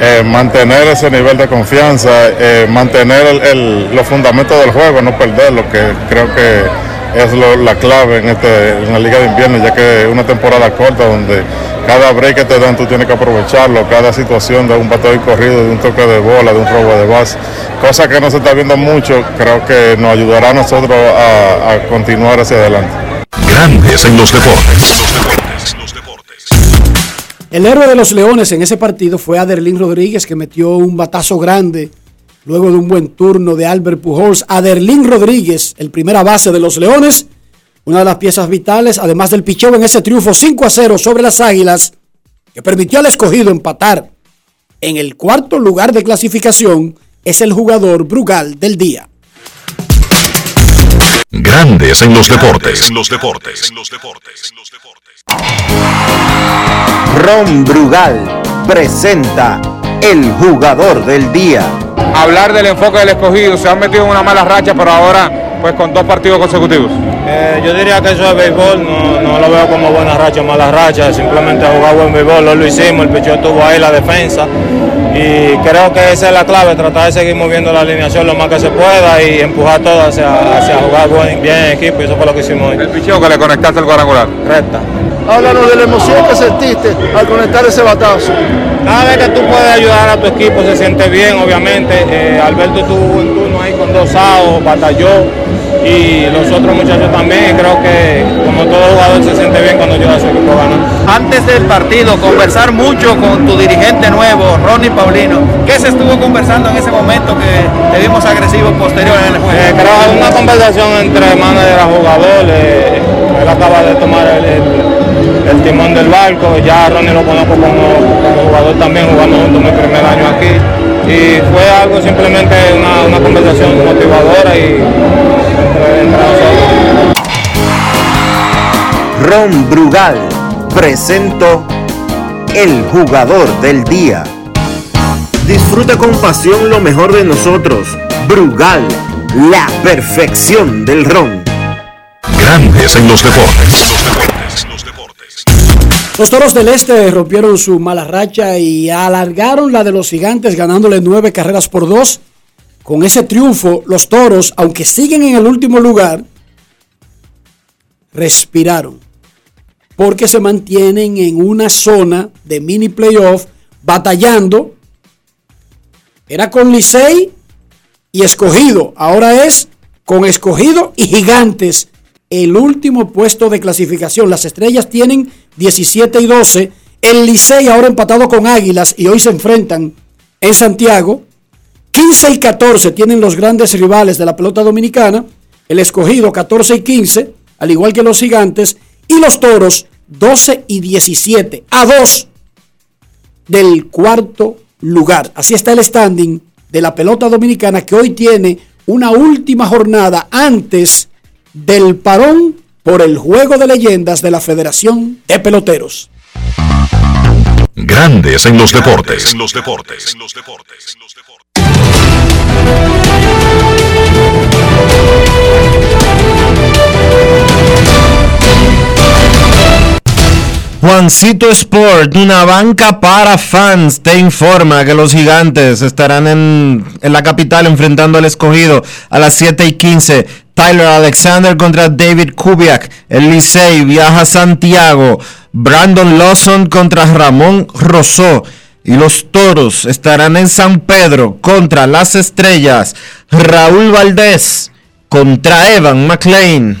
Eh, mantener ese nivel de confianza, eh, mantener el- el- los fundamentos del juego, no perder, lo que creo que es lo- la clave en, este, en la Liga de Invierno, ya que es una temporada corta donde cada break que te dan tú tienes que aprovecharlo, cada situación de un bateo y corrido, de un toque de bola, de un robo de base, cosa que no se está viendo mucho, creo que nos ayudará a nosotros a, a continuar hacia adelante. Grandes en los deportes. El héroe de los Leones en ese partido fue Aderlín Rodríguez, que metió un batazo grande luego de un buen turno de Albert Pujols. Aderlín Rodríguez, el primera base de los Leones, una de las piezas vitales, además del picheo en ese triunfo 5 a 0 sobre las Águilas, que permitió al escogido empatar en el cuarto lugar de clasificación, es el jugador Brugal del día. Grandes en los deportes. los deportes. Ron Brugal presenta el jugador del día. Hablar del enfoque del escogido, se han metido en una mala racha, pero ahora pues con dos partidos consecutivos. Eh, yo diría que eso es béisbol, no, no lo veo como buena racha o mala racha, simplemente jugar buen béisbol, hoy lo hicimos, el pichón estuvo ahí, la defensa, y creo que esa es la clave, tratar de seguir moviendo la alineación lo más que se pueda y empujar todo hacia, hacia jugar buen- bien en equipo, y eso fue lo que hicimos hoy. El picheo que le conectaste al cuadrangular. Recta. Háblanos de la emoción que sentiste al conectar ese batazo. Cada vez que tú puedes ayudar a tu equipo se siente bien, obviamente. Eh, Alberto tuvo un turno ahí con dos outs, batalló y los otros muchachos también. Creo que como todo jugador se siente bien cuando ayuda a su equipo a ganar. Antes del partido, conversar mucho con tu dirigente nuevo, Ronnie Paulino. ¿Qué se estuvo conversando en ese momento que te vimos agresivo posterior en el juego? Eh, creo que una conversación entre manager y jugador. eh, él acaba de tomar el, el- el timón del barco. Ya a Ronnie lo conozco como, como jugador también, jugando junto mi primer año aquí. Y fue algo simplemente una, una conversación motivadora y. Ron Brugal presentó el jugador del día. Disfruta con pasión lo mejor de nosotros. Brugal, la perfección del ron. Grandes en los deportes. Los Toros del Este rompieron su mala racha y alargaron la de los gigantes ganándole nueve carreras por dos. Con ese triunfo, los Toros, aunque siguen en el último lugar, respiraron. Porque se mantienen en una zona de mini playoff batallando. Era con Licey y escogido. Ahora es con escogido y gigantes. El último puesto de clasificación. Las estrellas tienen 17 y 12. El Licey ahora empatado con Águilas y hoy se enfrentan en Santiago. 15 y 14 tienen los grandes rivales de la pelota dominicana. El escogido 14 y 15, al igual que los gigantes. Y los toros 12 y 17, a 2 del cuarto lugar. Así está el standing de la pelota dominicana que hoy tiene una última jornada antes del parón por el juego de leyendas de la Federación de Peloteros. Grandes en los deportes. En los deportes. Juancito Sport, una banca para fans, te informa que los gigantes estarán en, la capital enfrentando al escogido a las 7 y 15. Tyler Alexander contra David Kubiak. El Licey viaja a Santiago. Brandon Lawson contra Ramón Rosó. Y los toros estarán en San Pedro contra las estrellas. Raúl Valdés contra Evan McLean.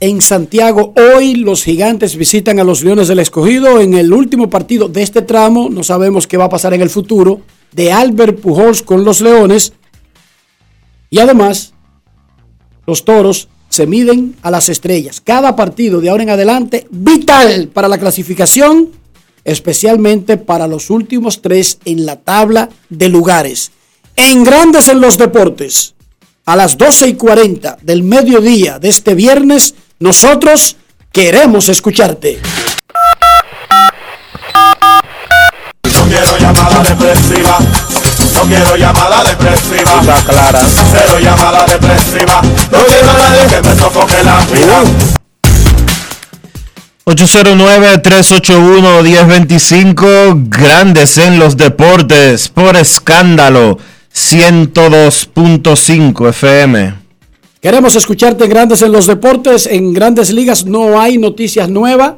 en Santiago. Hoy los gigantes visitan a los Leones del Escogido en el último partido de este tramo. No sabemos qué va a pasar en el futuro de Albert Pujols con los Leones. Y además, los toros se miden a las estrellas. Cada partido de ahora en adelante vital para la clasificación, especialmente para los últimos tres en la tabla de lugares. En Grandes en los Deportes, a las 12 y 40 del mediodía de este viernes, nosotros queremos escucharte. No quiero llamada depresiva. No quiero llamada depresiva. Está clara. Cero llamada depresiva. No quiero a nadie que me sofoque la vida. 809-381-1025, grandes en los deportes, por escándalo, 102.5 FM. Queremos escucharte en Grandes en los Deportes. En Grandes Ligas no hay noticias nuevas.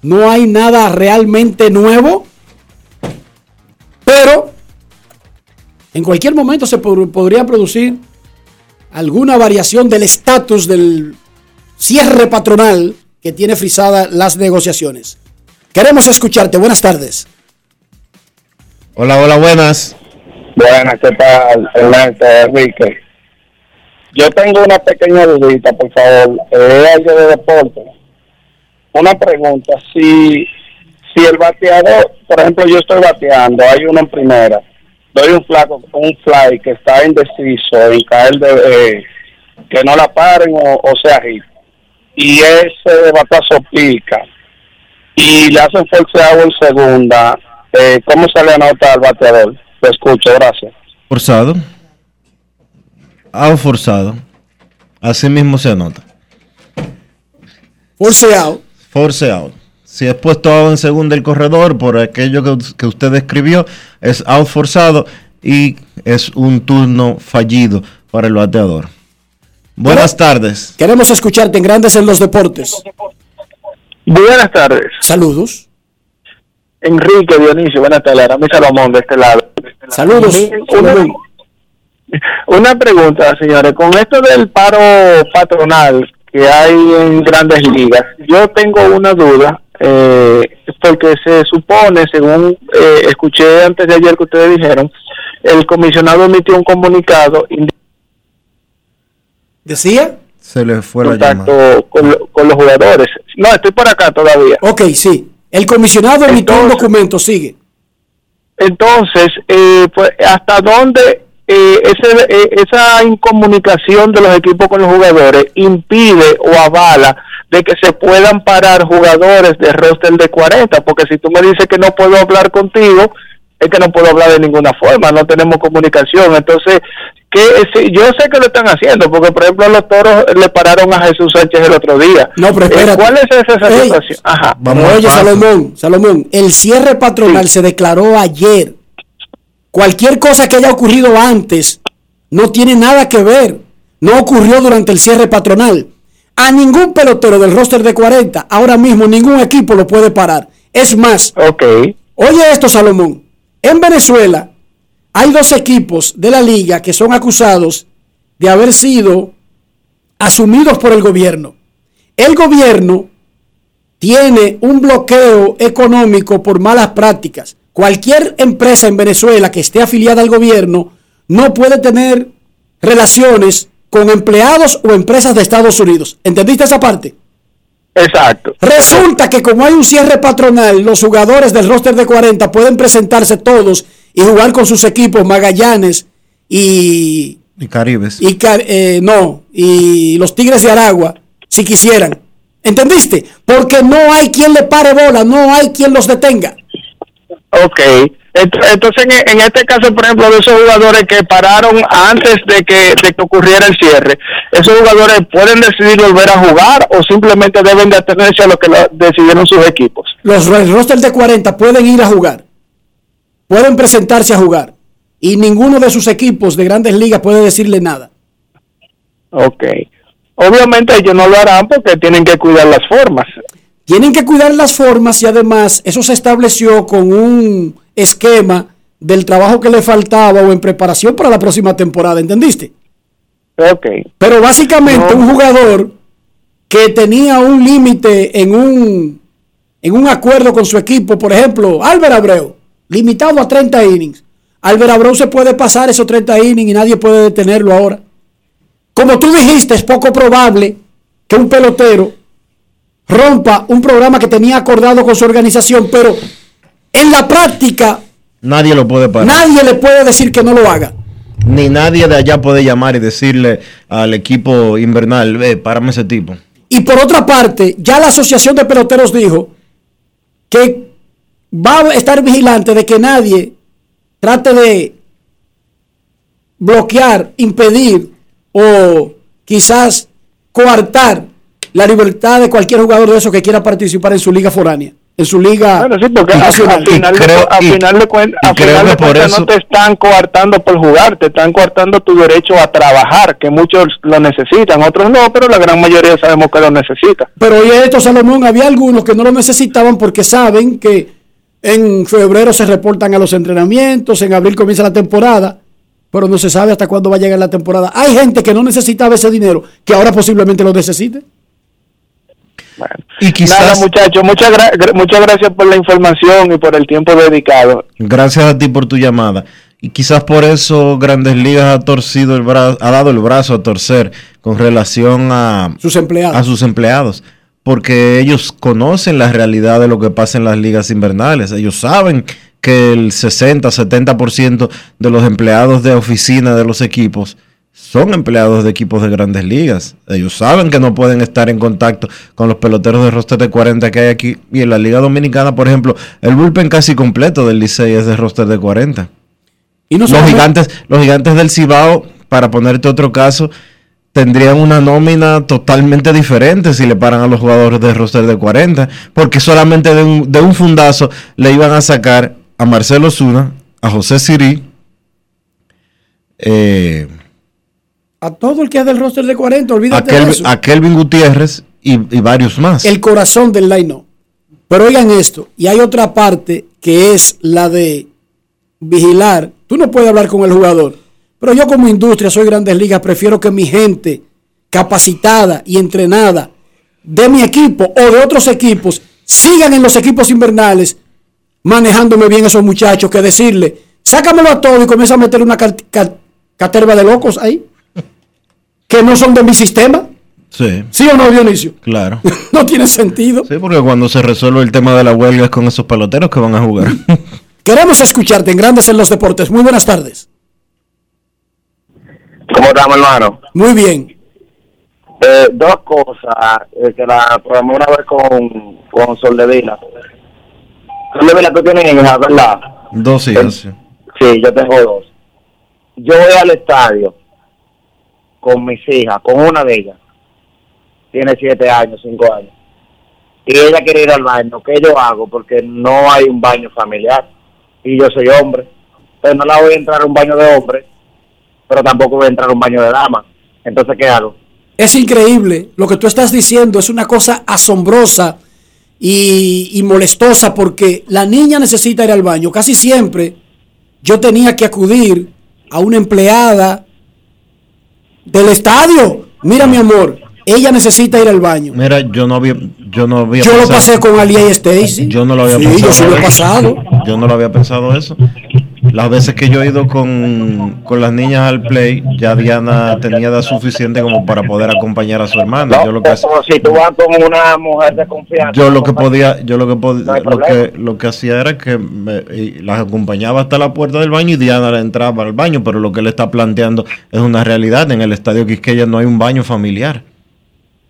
No hay nada realmente nuevo. Pero en cualquier momento se pod- podría producir alguna variación del estatus del cierre patronal que tiene frisadas las negociaciones. Queremos escucharte. Buenas tardes. Hola, hola, buenas. Buenas, ¿qué tal, Enrique? Yo tengo una pequeña dudita, por favor. Eh, Es algo de deporte. Una pregunta. Si, si el bateador, por ejemplo, yo estoy bateando, hay uno en primera, doy un flaco, un fly que está indeciso en caer de, eh, que no la paren o, o hit, y ese batazo pica, y le hacen forceado en segunda, eh, ¿cómo se le anota al bateador? Lo escucho, gracias. Forzado. Out forzado. Así mismo se anota. Force out. Force out. Si es puesto out en segunda el corredor por aquello que, que usted describió, es out forzado y es un turno fallido para el bateador. Buenas tardes. Queremos escucharte en Grandes en los Deportes. Buenas tardes. Saludos. Enrique Dionisio, buenas tardes. Aramis Salomón de este lado. Saludos. Una, una pregunta, señores. Con esto del paro patronal que hay en grandes ligas, yo tengo una duda, eh, porque se supone, según eh, escuché antes de ayer que ustedes dijeron, el comisionado emitió un comunicado ¿Decía? Se le fue la llamada. contacto con, lo- con los jugadores. No, estoy por acá todavía. Ok, sí. El comisionado emitió un documento, sigue. Entonces, eh, pues, ¿hasta dónde eh, ese, eh, esa incomunicación de los equipos con los jugadores impide o avala de que se puedan parar jugadores de roster de 40? Porque si tú me dices que no puedo hablar contigo, es que no puedo hablar de ninguna forma, no tenemos comunicación. Entonces, que si- yo sé que lo están haciendo, porque por ejemplo los toros le pararon a Jesús Sánchez el otro día. No, pero Eh, espérate. ¿Cuál es esa, situación? Ajá. Pero oye, Salomón, Salomón, el cierre patronal se declaró ayer. Cualquier cosa que haya ocurrido antes no tiene nada que ver. No ocurrió durante el cierre patronal. A ningún pelotero del roster de 40, ahora mismo ningún equipo lo puede parar. Es más, oye esto, Salomón. En Venezuela hay dos equipos de la liga que son acusados de haber sido asumidos por el gobierno. El gobierno tiene un bloqueo económico por malas prácticas. Cualquier empresa en Venezuela que esté afiliada al gobierno no puede tener relaciones con empleados o empresas de Estados Unidos. ¿Entendiste esa parte? Exacto. Resulta que como hay un cierre patronal, los jugadores del roster de 40 pueden presentarse todos y jugar con sus equipos Magallanes y, Y Caribes. y Car- eh, no, y los Tigres de Aragua, si quisieran. ¿Entendiste? Porque no hay quien le pare bola, no hay quien los detenga. Ok. Ent- Entonces, en, en este caso, por ejemplo, de esos jugadores que pararon antes de que, de que ocurriera el cierre, ¿esos jugadores pueden decidir volver a jugar o simplemente deben de atenerse a lo que decidieron sus equipos? Los el roster de 40 pueden ir a jugar, pueden presentarse a jugar, y ninguno de sus equipos de grandes ligas puede decirle nada. Ok. Obviamente ellos no lo harán porque tienen que cuidar las formas. Tienen que cuidar las formas y además eso se estableció con un esquema del trabajo que le faltaba o en preparación para la próxima temporada, ¿entendiste? Ok. Pero básicamente un jugador que tenía un límite en un, en un acuerdo con su equipo, por ejemplo, Álvaro Abreu, limitado a 30 innings. Álvaro Abreu se puede pasar esos 30 innings y nadie puede detenerlo ahora. Como tú dijiste, es poco probable que un pelotero rompa un programa que tenía acordado con su organización, pero en la práctica Nadie lo puede parar. nadie le puede decir que no lo haga. Ni nadie de allá puede llamar y decirle al equipo invernal, ve, párame ese tipo. Y por otra parte, ya la Asociación de Peloteros dijo que va a estar vigilante de que nadie trate de bloquear, impedir o quizás coartar la libertad de cualquier jugador de esos que quiera participar en su liga foránea. en su liga. Bueno, sí, porque al, nacional. al final, de, creo- final final cuentas eso- no te están coartando por jugar, te están coartando tu derecho a trabajar, que muchos lo necesitan, otros no, pero la gran mayoría sabemos que lo necesita. Pero oye esto, Salomón, había algunos que no lo necesitaban porque saben que en febrero se reportan a los entrenamientos, en abril comienza la temporada, pero no se sabe hasta cuándo va a llegar la temporada. Hay gente que no necesitaba ese dinero, que ahora posiblemente lo necesite. Y quizás, Nada, muchachos, muchas, gra- muchas gracias por la información y por el tiempo dedicado. gracias a ti por tu llamada. Y quizás por eso Grandes Ligas ha torcido el brazo, ha dado el brazo a torcer con relación a sus empleados. A sus empleados. Porque ellos conocen la realidad de lo que pasa en las ligas invernales. Ellos saben que el 60-70% de los empleados de oficina de los equipos son empleados de equipos de grandes ligas. Ellos saben que no pueden estar en contacto con los peloteros de roster de 40 que hay aquí. Y en la Liga Dominicana, por ejemplo, el bullpen casi completo del Licey es de roster de 40. Y no los, gigantes, los gigantes del Cibao, para ponerte otro caso, tendrían una nómina totalmente diferente si le paran a los jugadores de roster de 40, porque solamente de un, de un fundazo le iban a sacar a Marcelo Zuna, a José Sirí, eh, A todo el que es del roster de 40, a, olvídate de Kelvin, eso. a Kelvin Gutiérrez y, y varios más. el corazón del line Pero oigan esto, y hay otra parte que es la de vigilar. Tú no puedes hablar con el jugador, pero yo como industria soy grandes ligas, prefiero que mi gente capacitada y entrenada de mi equipo o de otros equipos sigan en los equipos invernales manejándome bien esos muchachos que decirle, sácamelo a todo y comienza a meter una caterva de locos ahí que no son de mi sistema. Sí, ¿Sí o no, Dionisio? claro. No tiene sentido. Sí, porque cuando se resuelve el tema de la huelga es con esos peloteros que van a jugar. Queremos escucharte en Grandes en los Deportes. Muy buenas tardes. ¿Cómo estamos, hermano? Muy bien. Eh, dos cosas eh, que la programé una vez con, con Soldevila. Soldevila, tú tienes hijas, ¿verdad? Dos hijas. sí. Sí, yo tengo dos. Yo voy al estadio con mis hijas, con una de ellas. Tiene siete años, cinco años. Y ella quiere ir al baño. ¿Qué yo hago? Porque no hay un baño familiar. Y yo soy hombre. Entonces no la voy a entrar a un baño de hombre, pero tampoco voy a entrar a un baño de dama. Entonces, ¿qué hago? Es increíble. Lo que tú estás diciendo es una cosa asombrosa y, y molestosa porque la niña necesita ir al baño. Casi siempre yo tenía que acudir a una empleada del estadio. Mira, mi amor, ella necesita ir al baño. Mira, yo no había, yo no había Yo lo pasé con Alia y Stacy. Yo no lo había Sí, pensado. yo sí lo he pasado. Yo no lo había pensado eso. Las veces que yo he ido con, con las niñas al play, ya Diana tenía edad suficiente como para poder acompañar a su hermana. yo lo que Eso, si tú vas con una mujer de confianza. yo lo que podía, yo lo que podía, No lo que lo que hacía era que me- las acompañaba hasta la puerta del baño y Diana le entraba al baño, pero lo que él está planteando es una realidad. En el estadio Quisqueya no hay un baño familiar.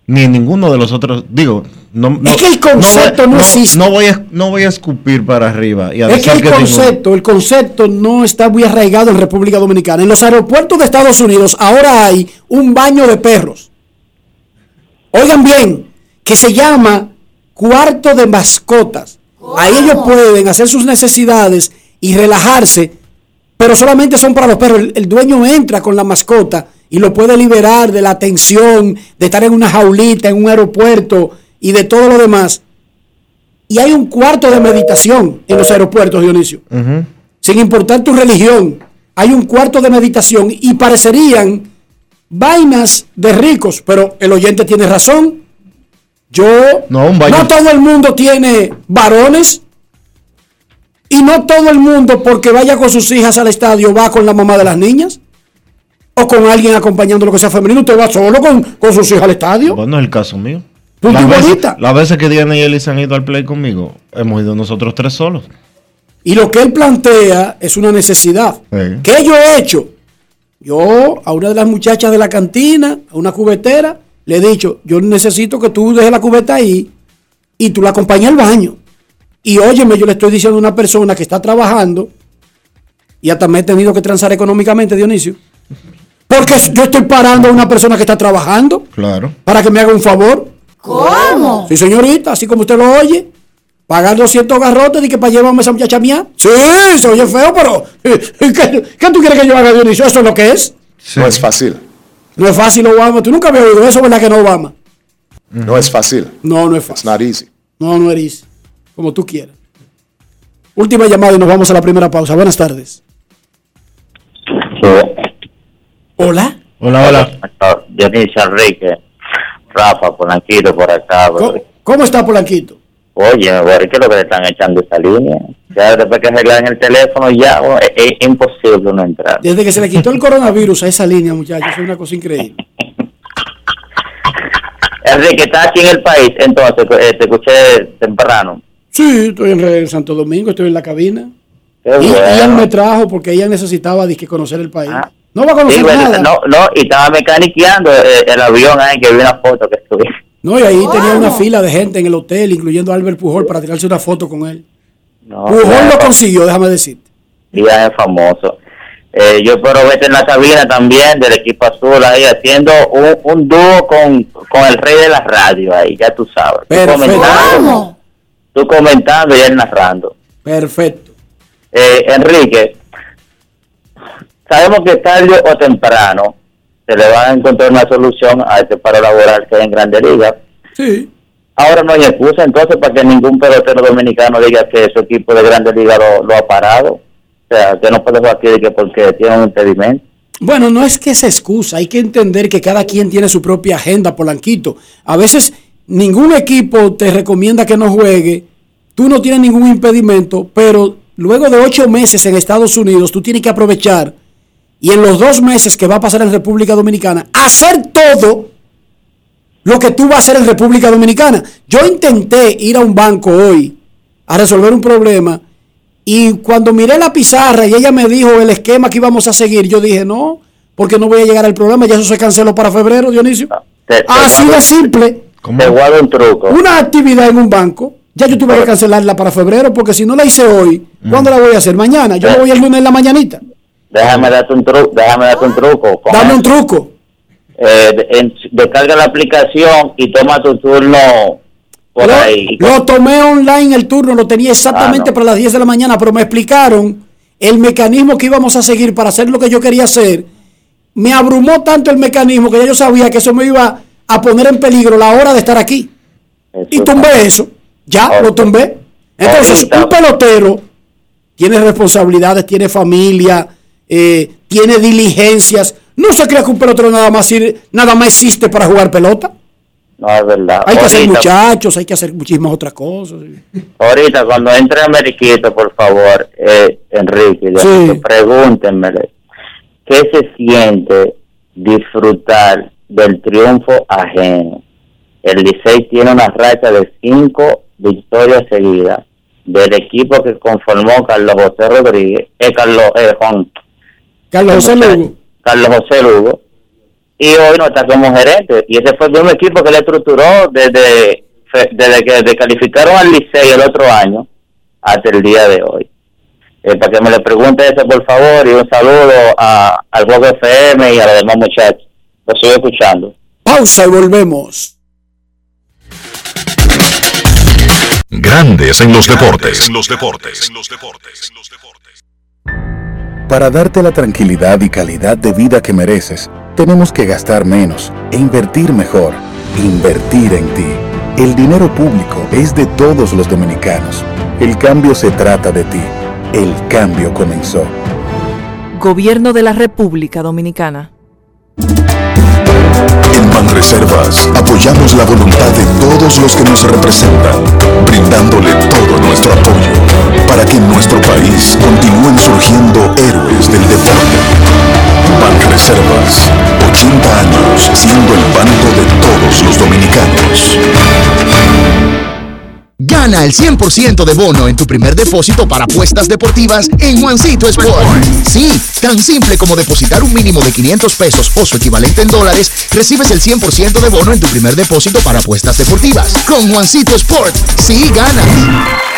Ni en ninguno de los otros, digo, no, no- Es que el concepto no voy- existe. No voy, a, no voy a escupir para arriba. Y a Es que el que concepto, el concepto no está muy arraigado en República Dominicana. En los aeropuertos de Estados Unidos ahora hay un baño de perros. Oigan bien, que se llama cuarto de mascotas. Ahí ellos pueden hacer sus necesidades y relajarse, pero solamente son para los perros. El, el dueño entra con la mascota y lo puede liberar de la tensión de estar en una jaulita, en un aeropuerto y de todo lo demás. Y hay un cuarto de meditación en los aeropuertos, Dionisio. Sin importar tu religión, hay un cuarto de meditación y parecerían vainas de ricos, pero el oyente tiene razón. Yo, No, no todo el mundo tiene varones y no todo el mundo porque vaya con sus hijas al estadio va con la mamá de las niñas o con alguien acompañando lo que sea femenino. Usted va solo con, con sus hijas al estadio. Bueno, es el caso mío. Punto Las y veces, bolita. las veces que Diana y Elisa han ido al play conmigo, hemos ido nosotros tres solos. Y lo que él plantea es una necesidad. Sí. ¿Qué yo he hecho? Yo a una de las muchachas de la cantina, a una cubetera, le he dicho, yo necesito que tú dejes la cubeta ahí y tú la acompañes al baño. Y óyeme, yo le estoy diciendo a una persona que está trabajando y hasta me he tenido que transar económicamente, Dionisio. Porque yo estoy parando a una persona que está trabajando Claro. para que me haga un favor. ¿Cómo? Sí, señorita, así como usted lo oye. Pagar 200 garrotes y que para llevarme a esa muchacha mía. Sí, se oye feo, pero eh, ¿qué, qué tú quieres que yo haga, Dionisio? ¿Eso es lo que es? No es fácil. No es fácil, Obama. Tú nunca habías oído eso, ¿verdad que no, Obama? No es fácil. No, no es fácil. It's not easy. No, no eres. Como tú quieras. Última llamada y nos vamos a la primera pausa. Buenas tardes. Hola. Hola, hola. Dionisio Enrique, Rafa, Polanquito por acá. ¿Cómo, cómo está Polanquito? Oye, ¿qué es lo que le están echando esa línea? Ya después que arreglan el teléfono ya es, es imposible no entrar. Desde que se le quitó el coronavirus a esa línea, muchachos, es una cosa increíble. Enrique, ¿estás aquí en el país? Entonces, eh, te escuché temprano. Sí, estoy en, Santo Domingo, estoy en la cabina. Qué Y bueno. ella me trajo porque ella necesitaba dizque, conocer el país. No va a Sí, conocer bueno, nada. no, no, y estaba mecaniqueando eh, el avión ahí, que vi una foto que estuve. No, y ahí tenía una fila de gente en el hotel, incluyendo a Albert Pujol, para tirarse una foto con él. No, Pujol lo consiguió, déjame decir. ya es famoso. Eh, yo espero verte en la cabina también del equipo azul ahí haciendo un, un dúo con, con el rey de la radio ahí, ya tú sabes. Tú Perfecto. comentando, tú comentando y él narrando. Perfecto. Eh, Enrique, sabemos que tarde o temprano se le va a encontrar una solución a este paro laboral que en Grande Liga. Sí. Ahora no hay excusa entonces para que ningún pelotero dominicano diga que su equipo de Grande Liga lo, lo ha parado. O sea, que no puede jugar aquí que porque tiene un impedimento. Bueno, no es que se excusa, hay que entender que cada quien tiene su propia agenda, Polanquito. A veces ningún equipo te recomienda que no juegue, tú no tienes ningún impedimento, pero luego de ocho meses en Estados Unidos, tú tienes que aprovechar y en los dos meses que va a pasar en República Dominicana, hacer todo lo que tú vas a hacer en República Dominicana. Yo intenté ir a un banco hoy a resolver un problema y cuando miré la pizarra y ella me dijo el esquema que íbamos a seguir, yo dije, no, porque no voy a llegar al programa, ya eso se canceló para febrero, Dionisio. Te- te Así de simple. Te guardo un truco. Una actividad en un banco, ya yo tuve que cancelarla para febrero, porque si no la hice hoy, ¿cuándo la voy a hacer? Mañana. Yo me voy el lunes en la mañanita. Déjame darte un truco. Déjame darte un truco. Con Dame un truco. Eh, de- en- descarga la aplicación y toma tu turno por Lo, ahí. lo tomé online el turno, lo tenía exactamente Ah, no. para las 10 de la mañana, pero me explicaron el mecanismo que íbamos a seguir para hacer lo que yo quería hacer. Me abrumó tanto el mecanismo que ya yo sabía que eso me iba a poner en peligro la hora de estar aquí. Y tumbé eso. Ya, lo tumbé. Entonces, un pelotero tiene responsabilidades, tiene familia, eh, tiene diligencias. No se crea que un pelotero nada más, nada más existe para jugar pelota. No, es verdad. Hay que hacer muchachos, hay que hacer muchísimas otras cosas. Ahorita, cuando entre Ameriquito, por favor, eh, Enrique, Sí. pregúntenmele, ¿qué se siente disfrutar del triunfo ajeno? El Licey tiene una racha de cinco victorias seguidas del equipo que conformó Carlos José Rodríguez, eh, Carlos, eh, Juan, Carlos José Lugo. Carlos José Lugo, y hoy no está como gerente. Y ese fue el mismo equipo que le estructuró desde, desde que descalificaron al Licey el otro año hasta el día de hoy. Eh, para que me le pregunte eso, por favor, y un saludo a, al Juego FM y a los demás muchachos. Lo estoy escuchando. Pausa y volvemos. Grandes en los deportes. los deportes. Para darte la tranquilidad y calidad de vida que mereces, tenemos que gastar menos e invertir mejor. Invertir en ti. El dinero público es de todos los dominicanos. El cambio se trata de ti. El cambio comenzó. Gobierno de la República Dominicana. En Banreservas apoyamos la voluntad de todos los que nos representan, brindándole todo nuestro apoyo para que en nuestro país continúen surgiendo héroes del deporte. Banreservas, 80 años siendo el banco de todos los dominicanos. Gana el 100% de bono en tu primer depósito para apuestas deportivas en Juancito Sport. Sí, tan simple como depositar un mínimo de 500 pesos o su equivalente en dólares, recibes el 100% de bono en tu primer depósito para apuestas deportivas. Con Juancito Sport, sí ganas.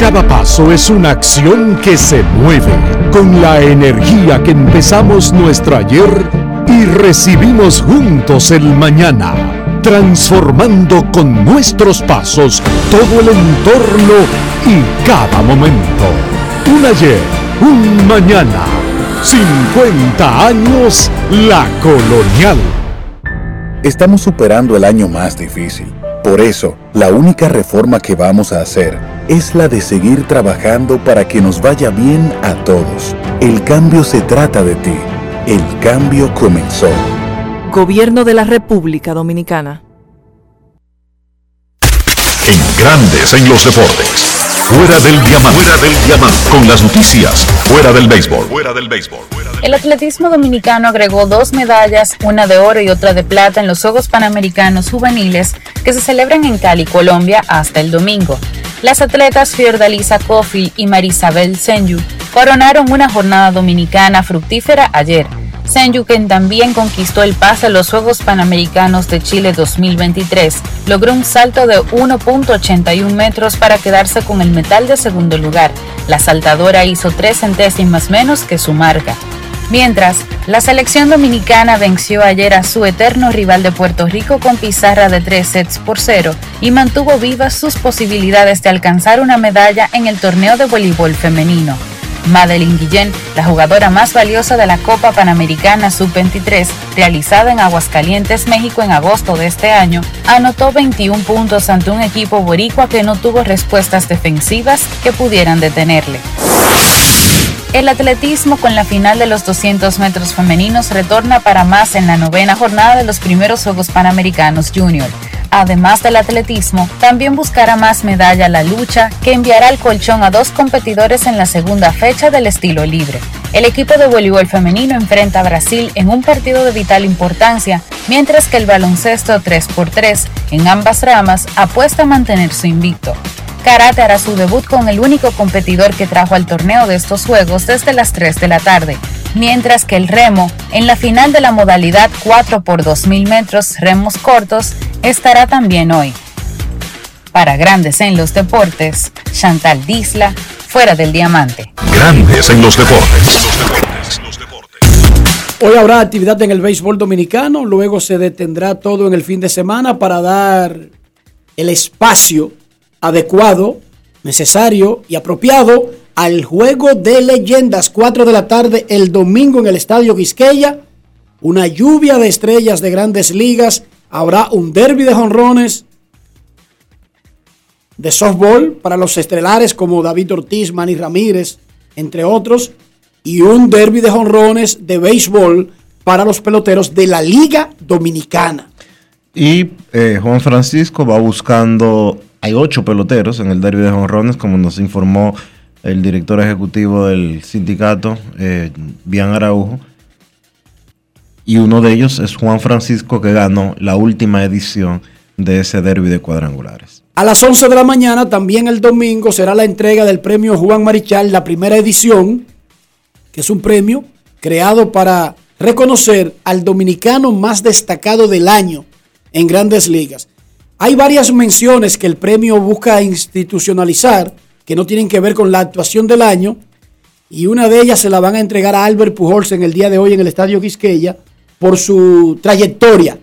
Cada paso es una acción que se mueve con la energía que empezamos nuestro ayer y recibimos juntos el mañana, transformando con nuestros pasos todo el entorno y cada momento. Un ayer, un mañana, 50 años la colonial. Estamos superando el año más difícil. Por eso, la única reforma que vamos a hacer es la de seguir trabajando para que nos vaya bien a todos. El cambio se trata de ti. El cambio comenzó. Gobierno de la República Dominicana. En grandes en los deportes. Fuera del diamante. Fuera del diamante. Con las noticias. Fuera del béisbol. Fuera del béisbol. El atletismo dominicano agregó dos medallas, una de oro y otra de plata en los Juegos Panamericanos Juveniles que se celebran en Cali, Colombia, hasta el domingo. Las atletas Fiordalisa Coffey y Marisabel Senyu coronaron una jornada dominicana fructífera ayer. Senyu, quien también conquistó el pase a los Juegos Panamericanos de Chile 2023, logró un salto de 1.81 metros para quedarse con el metal de segundo lugar. La saltadora hizo tres centésimas menos que su marca. Mientras, la selección dominicana venció ayer a su eterno rival de Puerto Rico con pizarra de 3 sets por 0 y mantuvo vivas sus posibilidades de alcanzar una medalla en el torneo de voleibol femenino. Madeline Guillén, la jugadora más valiosa de la Copa Panamericana Sub-23, realizada en Aguascalientes, México en agosto de este año, anotó 21 puntos ante un equipo boricua que no tuvo respuestas defensivas que pudieran detenerle. El atletismo con la final de los 200 metros femeninos retorna para más en la novena jornada de los primeros Juegos Panamericanos Junior. Además del atletismo, también buscará más medalla la lucha, que enviará el colchón a dos competidores en la segunda fecha del estilo libre. El equipo de voleibol femenino enfrenta a Brasil en un partido de vital importancia, mientras que el baloncesto 3x3 en ambas ramas apuesta a mantener su invicto. Karate hará su debut con el único competidor que trajo al torneo de estos Juegos desde las 3 de la tarde, mientras que el remo, en la final de la modalidad 4 por 2000 metros remos cortos, estará también hoy. Para Grandes en los Deportes, Chantal Disla, fuera del diamante. Grandes en los deportes. Hoy habrá actividad en el béisbol dominicano, luego se detendrá todo en el fin de semana para dar el espacio adecuado, necesario y apropiado al juego de leyendas. 4 de la tarde el domingo en el Estadio Quisqueya. Una lluvia de estrellas de grandes ligas. Habrá un derby de jonrones de softball para los estelares como David Ortiz, Manny Ramírez, entre otros. Y un derby de jonrones de béisbol para los peloteros de la Liga Dominicana. Y eh, Juan Francisco va buscando hay ocho peloteros en el derby de jonrones, como nos informó el director ejecutivo del sindicato, eh, Bian Araujo. Y uno de ellos es Juan Francisco, que ganó la última edición de ese derby de cuadrangulares. A las 11 de la mañana, también el domingo, será la entrega del premio Juan Marichal, la primera edición, que es un premio creado para reconocer al dominicano más destacado del año en grandes ligas. Hay varias menciones que el premio busca institucionalizar, que no tienen que ver con la actuación del año, y una de ellas se la van a entregar a Albert Pujols en el día de hoy en el Estadio Quisqueya por su trayectoria.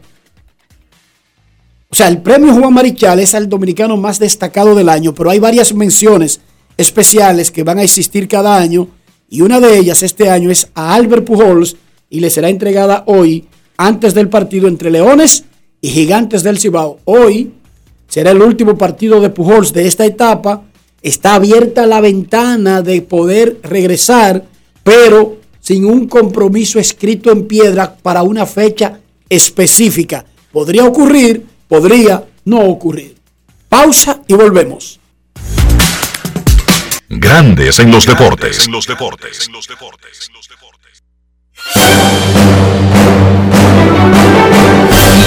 O sea, el premio Juan Marichal es el dominicano más destacado del año, pero hay varias menciones especiales que van a existir cada año, y una de ellas este año es a Albert Pujols y le será entregada hoy antes del partido entre Leones y Gigantes del Cibao. Hoy será el último partido de Pujols de esta etapa. Está abierta la ventana de poder regresar pero sin un compromiso escrito en piedra para una fecha específica. Podría ocurrir, podría no ocurrir. Pausa y volvemos. Grandes en los deportes. En los deportes.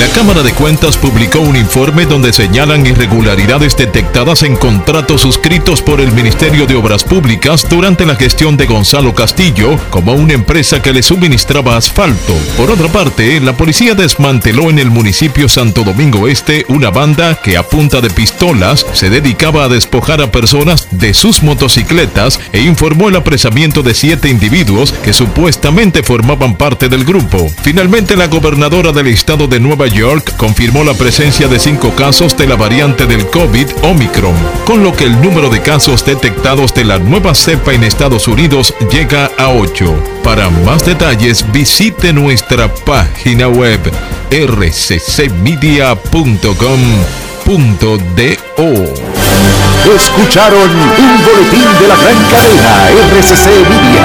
La Cámara de Cuentas publicó un informe donde señalan irregularidades detectadas en contratos suscritos por el Ministerio de Obras Públicas durante la gestión de Gonzalo Castillo como una empresa que le suministraba asfalto. Por otra parte, la policía desmanteló en el municipio Santo Domingo Este una banda que a punta de pistolas se dedicaba a despojar a personas de sus motocicletas e informó el apresamiento de siete individuos que supuestamente formaban parte del grupo. Finalmente, la gobernadora del estado de Nueva York confirmó la presencia de cinco casos de la variante del COVID Omicron, con lo que el número de casos detectados de la nueva cepa en Estados Unidos llega a 8. Para más detalles visite nuestra página web rccmedia.com.do. Escucharon un boletín de la gran cadena RCC Media.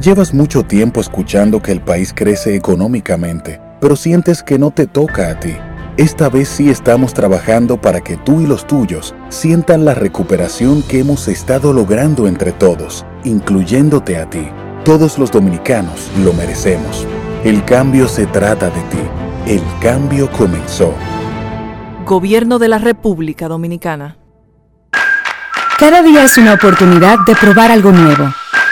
Llevas mucho tiempo escuchando que el país crece económicamente, pero sientes que no te toca a ti. Esta vez sí estamos trabajando para que tú y los tuyos sientan la recuperación que hemos estado logrando entre todos, incluyéndote a ti. Todos los dominicanos lo merecemos. El cambio se trata de ti. El cambio comenzó. Gobierno de la República Dominicana. Cada día es una oportunidad de probar algo nuevo.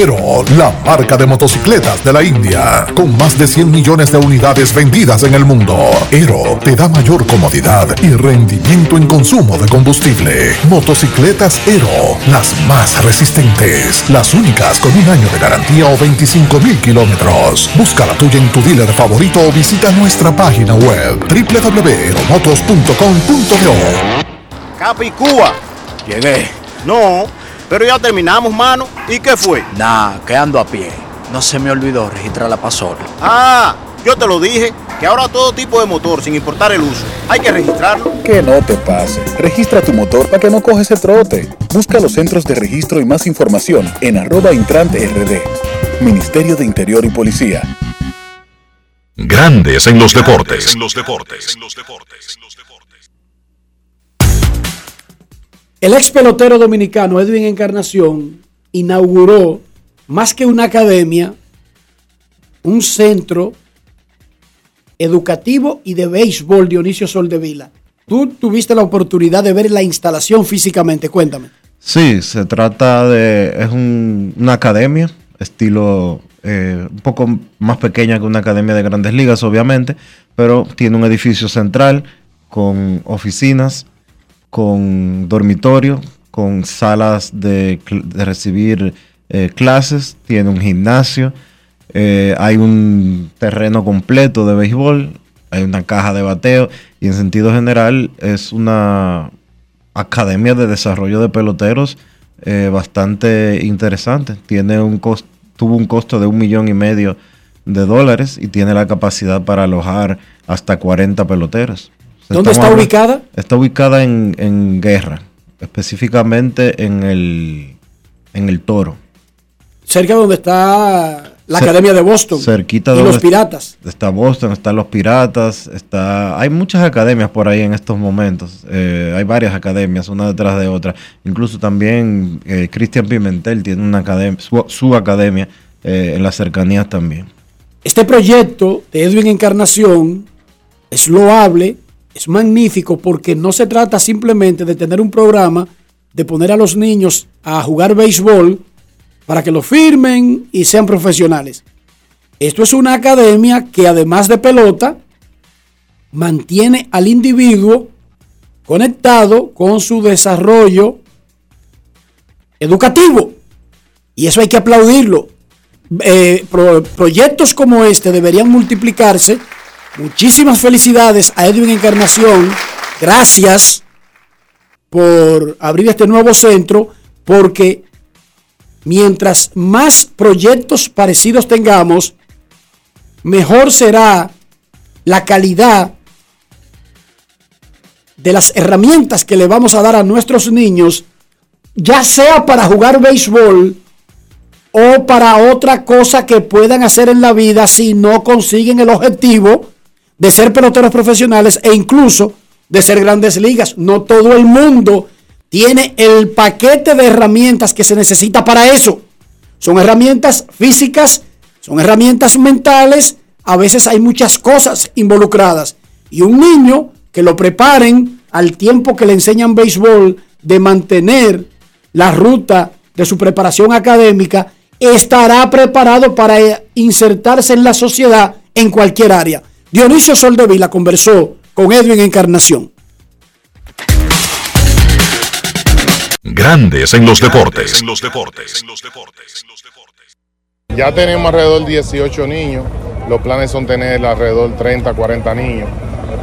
Ero, la marca de motocicletas de la India, con más de 100 millones de unidades vendidas en el mundo. Ero te da mayor comodidad y rendimiento en consumo de combustible. Motocicletas Ero, las más resistentes, las únicas con un año de garantía o 25 mil kilómetros. Busca la tuya en tu dealer favorito o visita nuestra página web www.eromotos.com.do. Capicúa. Llegué. No, Pero ya terminamos, mano. ¿Y qué fue? Nah, que ando a pie. No se me olvidó registrar la pasola. Ah, yo te lo dije, que ahora todo tipo de motor, sin importar el uso, hay que registrarlo. Que no te pase. Registra tu motor para que no coges el trote. Busca los centros de registro y más información en arroba intrante rd. Ministerio de Interior y Policía. Grandes en los deportes. En los deportes. El ex pelotero dominicano Edwin Encarnación inauguró, más que una academia, un centro educativo y de béisbol Dionisio Soldevila. Tú tuviste la oportunidad de ver la instalación físicamente, cuéntame. Sí, se trata de, es un- una academia, estilo eh, un poco más pequeña que una academia de grandes ligas, obviamente, pero tiene un edificio central con oficinas, con dormitorio, con salas de, recibir eh, clases, tiene un gimnasio, eh, hay un terreno completo de béisbol, hay una caja de bateo y en sentido general es una academia de desarrollo de peloteros eh, bastante interesante. Tiene un tuvo un costo de un millón y medio de dólares y tiene la capacidad para alojar hasta 40 peloteros. ¿Dónde está hablando- ubicada? Está ubicada en, en Guerra, específicamente en el, en el Toro. Cerca donde está la Cer- Academia de Boston. Cerquita y donde los Piratas. Está Boston, están los Piratas, está... Hay muchas academias por ahí en estos momentos. Eh, hay varias academias, una detrás de otra. Incluso también eh, Cristian Pimentel tiene una academia, su, su academia eh, en las cercanías también. Este proyecto de Edwin Encarnación es loable, es magnífico porque no se trata simplemente de tener un programa de poner a los niños a jugar béisbol para que lo firmen y sean profesionales. Esto es una academia que además de pelota mantiene al individuo conectado con su desarrollo educativo. Y eso hay que aplaudirlo. Eh, pro- proyectos como este deberían multiplicarse. Muchísimas felicidades a Edwin Encarnación. Gracias por abrir este nuevo centro, porque mientras más proyectos parecidos tengamos, mejor será la calidad de las herramientas que le vamos a dar a nuestros niños, ya sea para jugar béisbol o para otra cosa que puedan hacer en la vida si no consiguen el objetivo de ser peloteros profesionales e incluso de ser grandes ligas. No todo el mundo tiene el paquete de herramientas que se necesita para eso. Son herramientas físicas, son herramientas mentales, a veces hay muchas cosas involucradas. Y un niño que lo preparen al tiempo que le enseñan béisbol de mantener la ruta de su preparación académica, estará preparado para insertarse en la sociedad en cualquier área. Dionisio Soldevila conversó con Edwin Encarnación. Grandes en los deportes. Ya tenemos alrededor de 18 niños. Los planes son tener alrededor 30, 40 niños.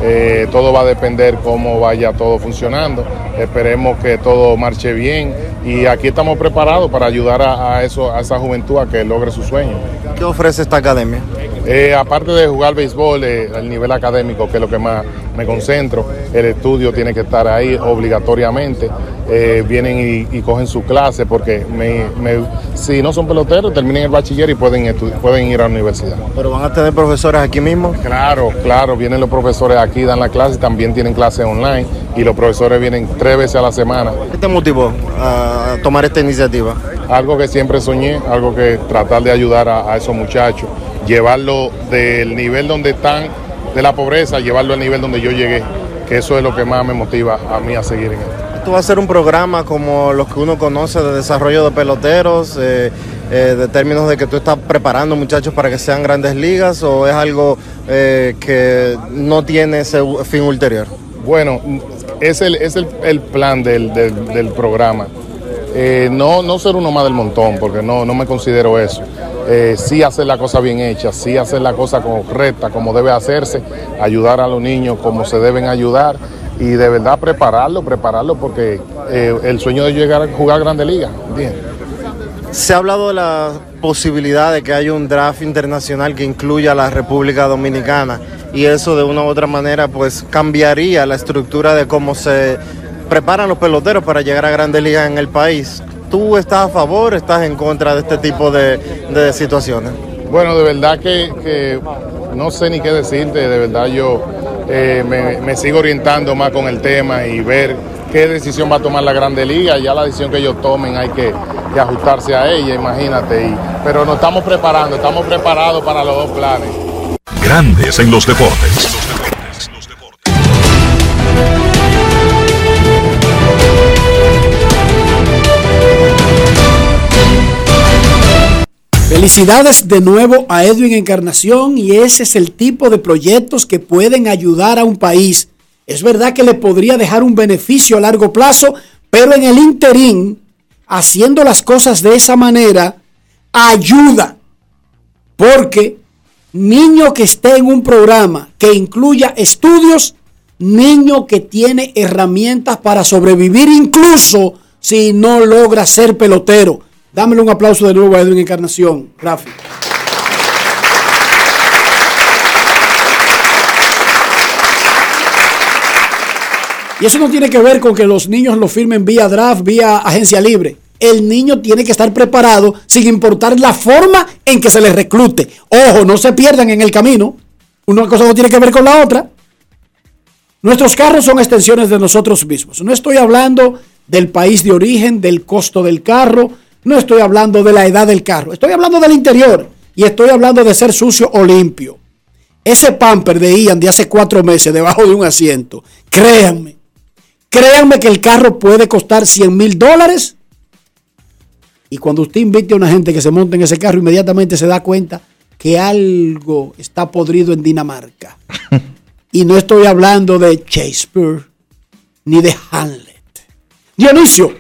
Eh, todo va a depender cómo vaya todo funcionando. Esperemos que todo marche bien y aquí estamos preparados para ayudar a, a eso, a esa juventud a que logre su sueño. ¿Qué ofrece esta academia? Eh, aparte de jugar béisbol, eh, el nivel académico, que es lo que más me concentro, el estudio tiene que estar ahí obligatoriamente. Eh, vienen y, y cogen su clase porque me- me- si no son peloteros, terminan el bachiller y pueden, pueden ir a la universidad. ¿Pero van a tener profesores aquí mismo? Claro, claro, vienen los profesores aquí, dan la clase, también tienen clases online y los profesores vienen tres veces a la semana. ¿Qué te motivó a tomar esta iniciativa? Algo que siempre soñé, algo que tratar de ayudar a, a esos muchachos, llevarlo del nivel donde están, de la pobreza, llevarlo al nivel donde yo llegué, que eso es lo que más me motiva a mí a seguir en esto. ¿Esto va a ser un programa como los que uno conoce de desarrollo de peloteros, eh, eh, de términos de que tú estás preparando muchachos para que sean grandes ligas o es algo eh, que no tiene ese fin ulterior? Bueno, es el, es el, el plan del, del- programa. Eh, no, no ser uno más del montón, porque no, no me considero eso. Sí hacer la cosa bien hecha, sí hacer la cosa correcta, como debe hacerse, ayudar a los niños como se deben ayudar y de verdad prepararlo, prepararlo porque el sueño de llegar a jugar Grande Liga. ¿entiendes? Se ha hablado de la posibilidad de que haya un draft internacional que incluya a la República Dominicana y eso de una u otra manera pues cambiaría la estructura de cómo se preparan los peloteros para llegar a grandes ligas en el país. ¿Tú estás a favor o estás en contra de este tipo de, situaciones? Bueno, de verdad que, que no sé ni qué decirte, de verdad yo eh, me, me sigo orientando más con el tema y ver qué decisión va a tomar la Grande Liga. Ya la decisión que ellos tomen hay que, que ajustarse a ella, imagínate. Y, pero nos estamos preparando, estamos preparados para los dos planes. Grandes en los deportes. Felicidades de nuevo a Edwin Encarnación y ese es el tipo de proyectos que pueden ayudar a un país. Es verdad que le podría dejar un beneficio a largo plazo, pero en el interín, haciendo las cosas de esa manera, ayuda. Porque niño que esté en un programa que incluya estudios, niño que tiene herramientas para sobrevivir incluso si no logra ser pelotero. Dámele un aplauso de nuevo a Edwin Encarnación, Rafi. Y eso no tiene que ver con que los niños lo firmen vía draft, vía agencia libre. El niño tiene que estar preparado sin importar la forma en que se le reclute. Ojo, no se pierdan en el camino. Una cosa no tiene que ver con la otra. Nuestros carros son extensiones de nosotros mismos. No estoy hablando del país de origen, del costo del carro, no estoy hablando de la edad del carro, estoy hablando del interior y estoy hablando de ser sucio o limpio. Ese pamper de Ian de hace cuatro meses debajo de un asiento, créanme, créanme que el carro puede costar 100 mil dólares y cuando usted invite a una gente que se monte en ese carro, inmediatamente se da cuenta que algo está podrido en Dinamarca. y no estoy hablando de Shakespeare ni de Hamlet. Dionisio,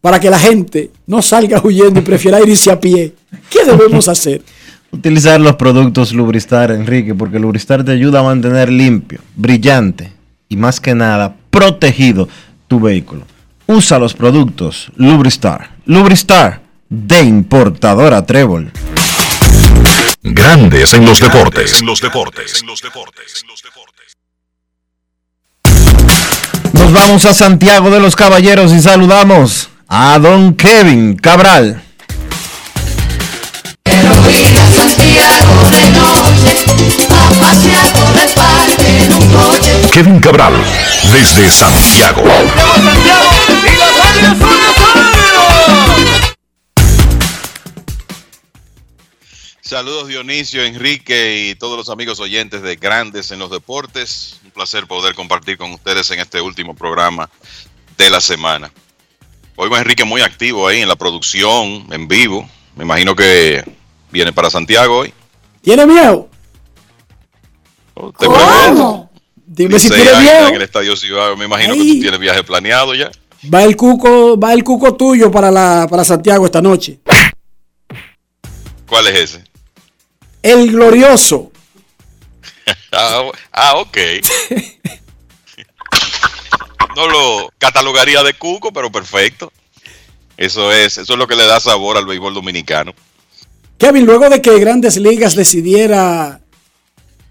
para que la gente no salga huyendo y prefiera irse a pie, ¿qué debemos hacer? Utilizar los productos Lubristar, Enrique, porque Lubristar te ayuda a mantener limpio, brillante y más que nada protegido tu vehículo. Usa los productos Lubristar. Lubristar de importadora Trébol. Grandes en los deportes. En los deportes. Nos vamos a Santiago de los Caballeros y saludamos a don Kevin Cabral. Kevin Cabral, desde Santiago. Saludos Dionisio, Enrique y todos los amigos oyentes de Grandes en los Deportes. Un placer poder compartir con ustedes en este último programa de la semana. Oigo a Enrique muy activo ahí en la producción, en vivo. Me imagino que viene para Santiago hoy. ¿Tiene miedo? ¿Te ¿Cómo? Dime si tiene miedo. En el Estadio Ciudad, me imagino que tú tienes viaje planeado ya. Va el cuco, va el cuco tuyo para, la, para Santiago esta noche. ¿Cuál es ese? El glorioso. ah, ah, ok. no lo catalogaría de cuco, pero perfecto. Eso es, eso es lo que le da sabor al béisbol dominicano. Kevin, luego de que Grandes Ligas decidiera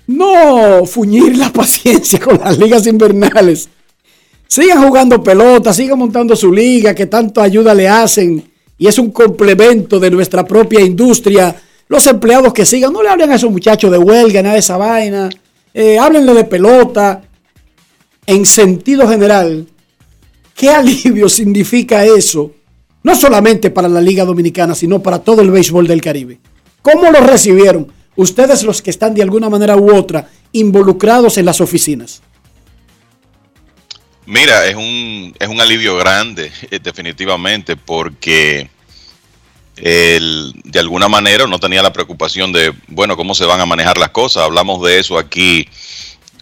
no fuñir la paciencia con las ligas invernales, sigan jugando pelota, sigan montando su liga, que tanto ayuda le hacen, y es un complemento de nuestra propia industria. Los empleados que sigan, no le hablen a esos muchachos de huelga, nada de esa vaina, eh, háblenle de pelota, en sentido general, ¿qué alivio significa eso? No solamente para la Liga Dominicana, sino para todo el béisbol del Caribe. ¿Cómo lo recibieron ustedes los que están de alguna manera u otra involucrados en las oficinas? Mira, es un, es un alivio grande, eh, definitivamente, porque el, de alguna manera no tenía la preocupación de, bueno, cómo se van a manejar las cosas. Hablamos de eso aquí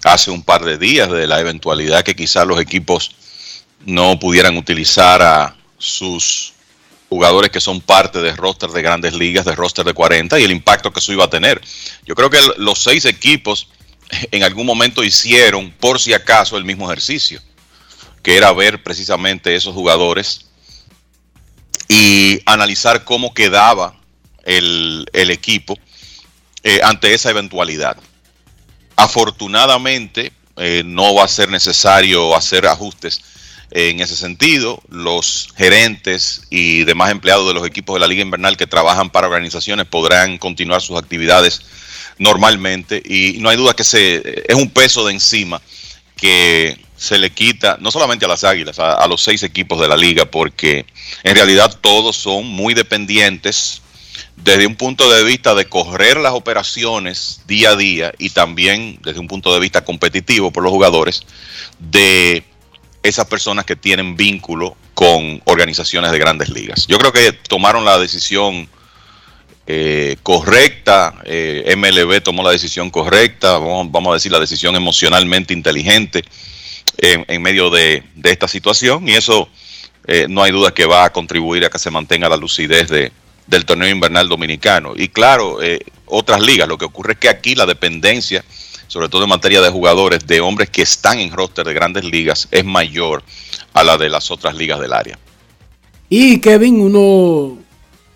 hace un par de días de la eventualidad que quizás los equipos no pudieran utilizar a sus jugadores que son parte de roster de grandes ligas, de roster de 40 y el impacto que eso iba a tener. Yo creo que los seis equipos en algún momento hicieron, por si acaso, el mismo ejercicio. que era ver precisamente esos jugadores y analizar cómo quedaba el, el equipo eh, ante esa eventualidad. Afortunadamente, eh, no va a ser necesario hacer ajustes en ese sentido. Los gerentes y demás empleados de los equipos de la Liga Invernal que trabajan para organizaciones podrán continuar sus actividades normalmente y no hay duda que se, es un peso de encima que se le quita no solamente a las Águilas, a, los seis equipos de la liga, porque en realidad todos son muy dependientes desde un punto de vista de correr las operaciones día a día y también desde un punto de vista competitivo por los jugadores de esas personas que tienen vínculo con organizaciones de grandes ligas. Yo creo que tomaron la decisión eh, correcta, eh, MLB tomó la decisión correcta, vamos, a decir la decisión emocionalmente inteligente en, en medio de, esta situación y eso eh, no hay duda que va a contribuir a que se mantenga la lucidez de, del torneo invernal dominicano. Y claro, otras ligas, lo que ocurre es que aquí la dependencia, sobre todo en materia de jugadores, de hombres que están en roster de grandes ligas, es mayor a la de las otras ligas del área. Y Kevin, uno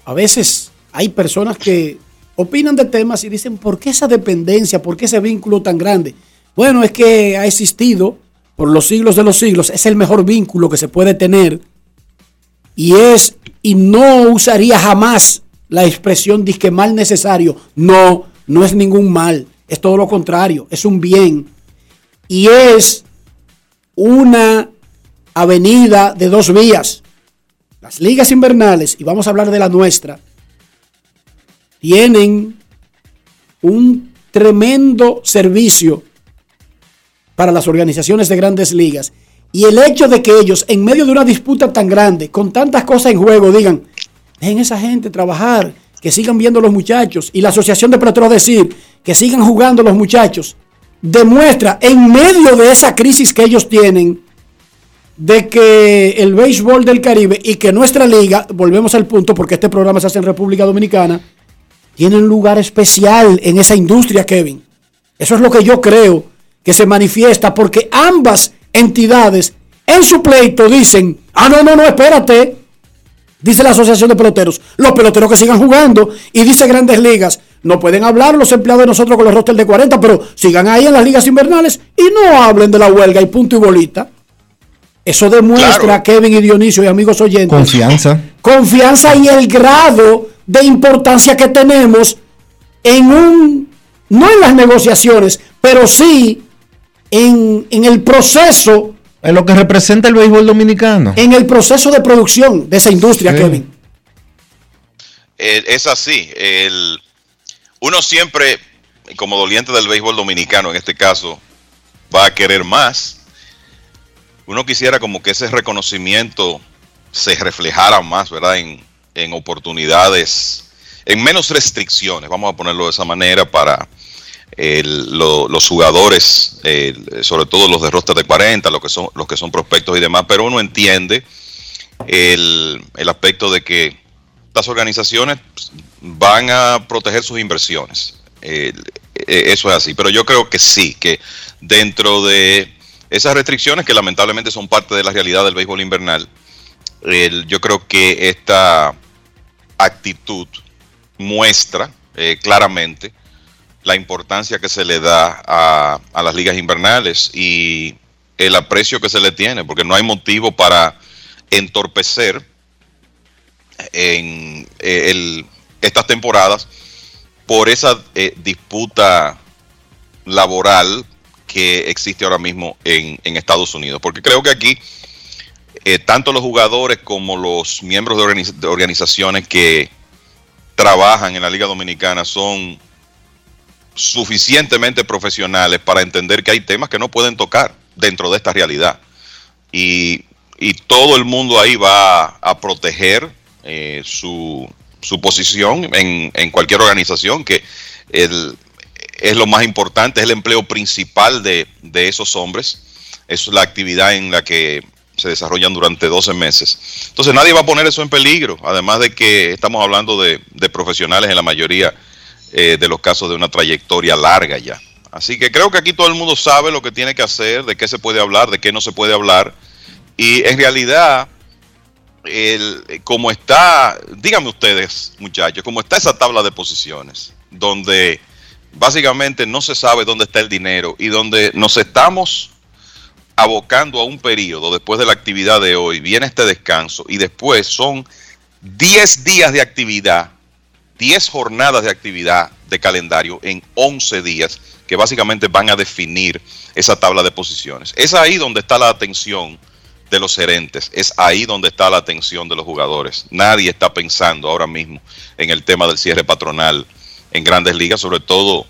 a veces hay personas que opinan de temas y dicen, ¿por qué esa dependencia? ¿Por qué ese vínculo tan grande? Bueno, es que ha existido por los siglos de los siglos, es el mejor vínculo que se puede tener y es y no usaría jamás la expresión disque mal necesario. No, no es ningún mal, es todo lo contrario, es un bien. Y es una avenida de dos vías. Las ligas invernales, y vamos a hablar de la nuestra, tienen un tremendo servicio para las organizaciones de grandes ligas y el hecho de que ellos, en medio de una disputa tan grande, con tantas cosas en juego, digan, dejen esa gente trabajar, que sigan viendo los muchachos. Y la Asociación de Peloteros decir, que sigan jugando los muchachos, demuestra en medio de esa crisis que ellos tienen, de que el béisbol del Caribe y que nuestra liga, volvemos al punto, porque este programa se hace en República Dominicana, tiene un lugar especial en esa industria, Kevin. Eso es lo que yo creo que se manifiesta, porque ambas entidades en su pleito dicen, ah, no, no, no, espérate, dice la Asociación de Peloteros, los peloteros que sigan jugando, y dice Grandes Ligas, no pueden hablar los empleados de nosotros con los rosters de 40, pero sigan ahí en las ligas invernales y no hablen de la huelga y punto y bolita. Eso demuestra, claro. Kevin y Dionisio y amigos oyentes, confianza. Confianza y el grado de importancia que tenemos en un, no en las negociaciones, pero sí en, en, el proceso. En lo que representa el béisbol dominicano. En el proceso de producción de esa industria, sí. Kevin. Eh, es así. El, uno siempre, como doliente del béisbol dominicano en este caso, va a querer más. Uno quisiera como que ese reconocimiento se reflejara más, ¿verdad? En, en oportunidades, en menos restricciones, vamos a ponerlo de esa manera, para el, lo, los jugadores, eh, sobre todo los de roster de 40, los que son, los que son prospectos y demás, pero uno entiende el, el aspecto de que estas organizaciones van a proteger sus inversiones. Eh, eso es así, pero yo creo que sí, que dentro de esas restricciones que lamentablemente son parte de la realidad del béisbol invernal, yo creo que esta actitud muestra eh, claramente la importancia que se le da a, a, las ligas invernales y el aprecio que se le tiene, porque no hay motivo para entorpecer en eh, el, estas temporadas por esa eh, disputa laboral que existe ahora mismo en, en, Estados Unidos. Porque creo que aquí eh, tanto los jugadores como los miembros de, organiz de organizaciones que trabajan en la Liga Dominicana son suficientemente profesionales para entender que hay temas que no pueden tocar dentro de esta realidad. Y, y todo el mundo ahí va a proteger eh, su, su, posición en, en, cualquier organización, que el, es lo más importante, es el empleo principal de, de esos hombres. Es la actividad en la que se desarrollan durante 12 meses. Entonces nadie va a poner eso en peligro, además de que estamos hablando de, de profesionales en la mayoría eh, de los casos de una trayectoria larga ya. Así que creo que aquí todo el mundo sabe lo que tiene que hacer, de qué se puede hablar, de qué no se puede hablar. Y en realidad, el, como está, díganme ustedes, muchachos, como está esa tabla de posiciones, donde básicamente no se sabe dónde está el dinero y donde nos estamos abocando a un periodo después de la actividad de hoy, viene este descanso y después son 10 días de actividad, 10 jornadas de actividad de calendario en 11 días que básicamente van a definir esa tabla de posiciones. Es ahí donde está la atención de los gerentes, es ahí donde está la atención de los jugadores. Nadie está pensando ahora mismo en el tema del cierre patronal en grandes ligas, sobre todo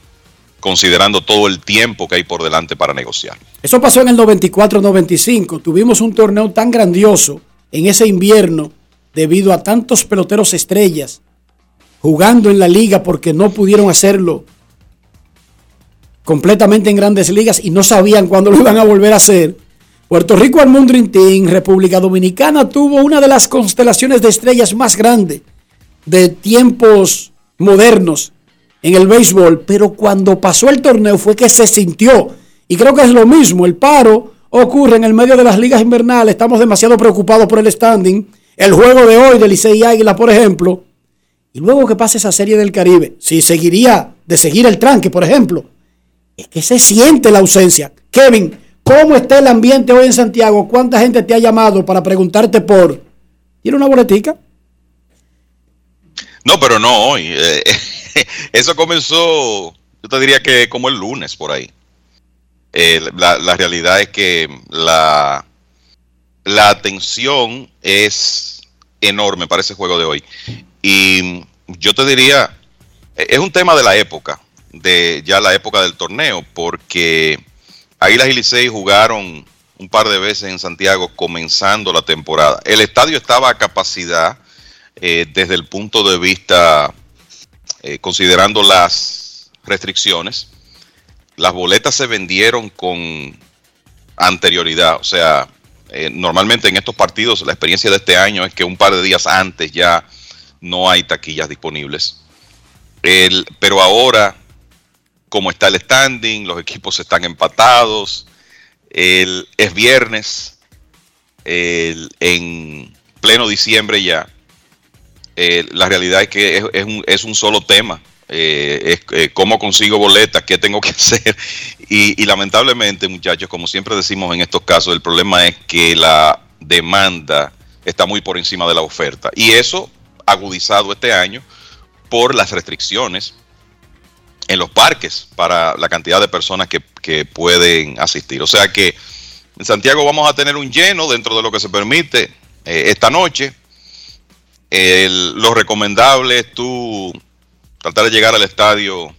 considerando todo el tiempo que hay por delante para negociar. Eso pasó en el 94-95. Tuvimos un torneo tan grandioso en ese invierno debido a tantos peloteros estrellas jugando en la liga porque no pudieron hacerlo completamente en grandes ligas y no sabían cuándo lo iban a volver a hacer. Puerto Rico Almundrin Team, República Dominicana, tuvo una de las constelaciones de estrellas más grandes de tiempos modernos en el béisbol, pero cuando pasó el torneo fue que se sintió. Y creo que es lo mismo, el paro ocurre en el medio de las ligas invernales, estamos demasiado preocupados por el standing, el juego de hoy de Licey Águila, por ejemplo, y luego que pase esa serie del Caribe, si seguiría de seguir el tranque, por ejemplo, es que se siente la ausencia. Kevin, ¿cómo está el ambiente hoy en Santiago? ¿Cuánta gente te ha llamado para preguntarte por... ¿Tiene una boletica? No, pero no hoy. Eh, eso comenzó, yo te diría que como el lunes por ahí. Eh, la, la, realidad es que la, la atención es enorme para ese juego de hoy. Y yo te diría, es un tema de la época de ya la época del torneo, porque Águilas y Licey jugaron un par de veces en Santiago comenzando la temporada. El estadio estaba a capacidad eh, desde el punto de vista, eh, considerando las restricciones. Las boletas se vendieron con anterioridad, o sea, eh, normalmente en estos partidos la experiencia de este año es que un par de días antes ya no hay taquillas disponibles. El, pero ahora cómo está el standing, los equipos están empatados. El, es viernes, en pleno diciembre ya. la realidad es que es, un, es un, solo tema. Eh, eh, cómo consigo boletas, qué tengo que hacer. Y, y, lamentablemente, muchachos, como siempre decimos en estos casos, el problema es que la demanda está muy por encima de la oferta. Y eso agudizado este año por las restricciones en los parques para la cantidad de personas que, pueden asistir. O sea que en Santiago vamos a tener un lleno dentro de lo que se permite eh, esta noche. Lo recomendable es tú tratar de llegar al estadio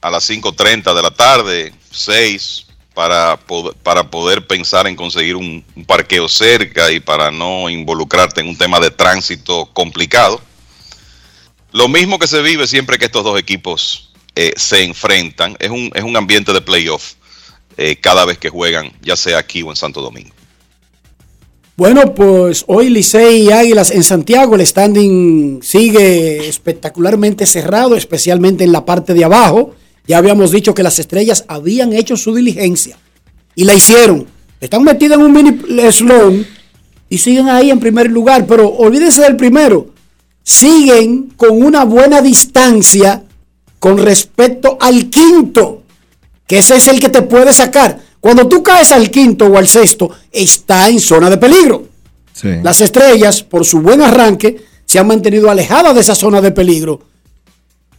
a las 5.30 de la tarde, 6, para, para poder pensar en conseguir un, un parqueo cerca y para no involucrarte en un tema de tránsito complicado. Lo mismo que se vive siempre que estos dos equipos eh, se enfrentan. Es un, es un ambiente de playoff eh, cada vez que juegan, ya sea aquí o en Santo Domingo. Bueno, pues hoy Licey y Águilas en Santiago, el standing sigue espectacularmente cerrado, especialmente en la parte de abajo. Ya habíamos dicho que las estrellas habían hecho su diligencia y la hicieron. Están metidas en un mini slow y siguen ahí en primer lugar, pero olvídense del primero. Siguen con una buena distancia con respecto al quinto, que ese es el que te puede sacar. Cuando tú caes al quinto o al sexto, está en zona de peligro. Las estrellas, por su buen arranque, se han mantenido alejadas de esa zona de peligro.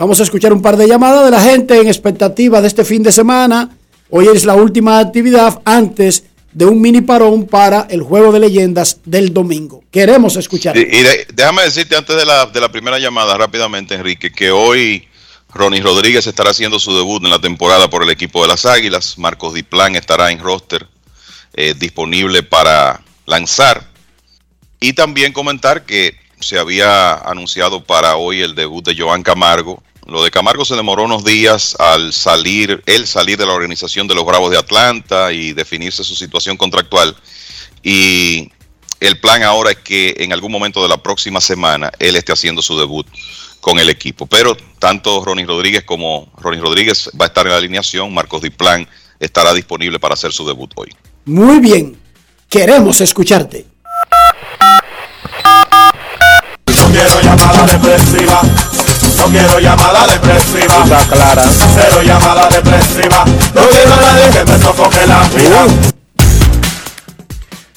Vamos a escuchar un par de llamadas de la gente en expectativa de este fin de semana. Hoy es la última actividad antes de un mini parón para el juego de leyendas del domingo. Queremos escuchar. Y, déjame decirte antes de la, de la primera llamada rápidamente, Enrique, que hoy Ronnie Rodríguez estará haciendo su debut en la temporada por el equipo de las Águilas. Marcos Diplán estará en roster eh, disponible para lanzar. Y también comentar que se había anunciado para hoy el debut de Joan Camargo. Lo de Camargo se demoró unos días al salir, él salir de la organización de los Bravos de Atlanta y definirse su situación contractual. Y el plan ahora es que en algún momento de la próxima semana él esté haciendo su debut con el equipo. Pero tanto Ronnie Rodríguez como Ronnie Rodríguez va a estar en la alineación, Marcos Diplan estará disponible para hacer su debut hoy. Muy bien. Queremos escucharte. No quiero llamada depresiva. No quiero llamada depresiva. Está clara. Cero llamada depresiva. No quiero a nadie que me sofoque la vida.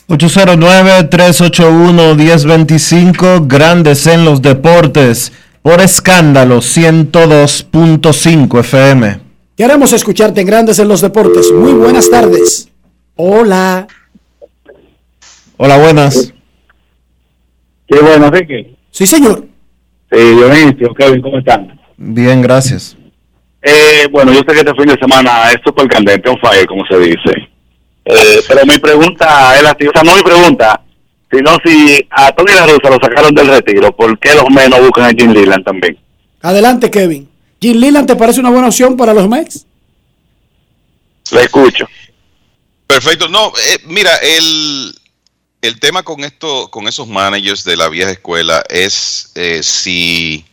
809-381-1025, Grandes en los Deportes, por escándalo 102.5 FM. Queremos escucharte en Grandes en los Deportes. Muy buenas tardes. Hola. Hola, buenas. Qué bueno, Enrique. Sí, señor. Sí, Dionisio, Kevin, ¿cómo están? Bien, gracias. Eh, bueno, yo sé que este fin de semana es súper candente, un fire, como se dice. Eh, pero mi pregunta es la o sea, no mi pregunta, sino si a Tony La Russa lo sacaron del retiro, ¿por qué los menos buscan a Jim Leland también? Adelante, Kevin. Jim Leland, ¿te parece una buena opción para los Mets? Le escucho. Perfecto. No, eh, mira, el, el tema con esto, con esos managers de la vieja escuela es eh, si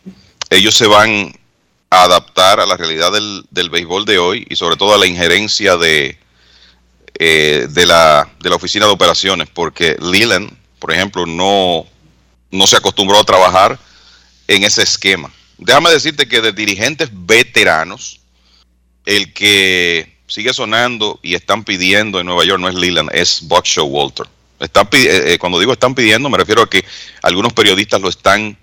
ellos se van a adaptar a la realidad del, béisbol de hoy y sobre todo a la injerencia de, eh, de, la, de la oficina de operaciones, porque Leland, por ejemplo, no, no se acostumbró a trabajar en ese esquema. Déjame decirte que de dirigentes veteranos, el que sigue sonando y están pidiendo en Nueva York no es Leland, es Buck Walter. Eh, eh, cuando digo están pidiendo, me refiero a que algunos periodistas lo están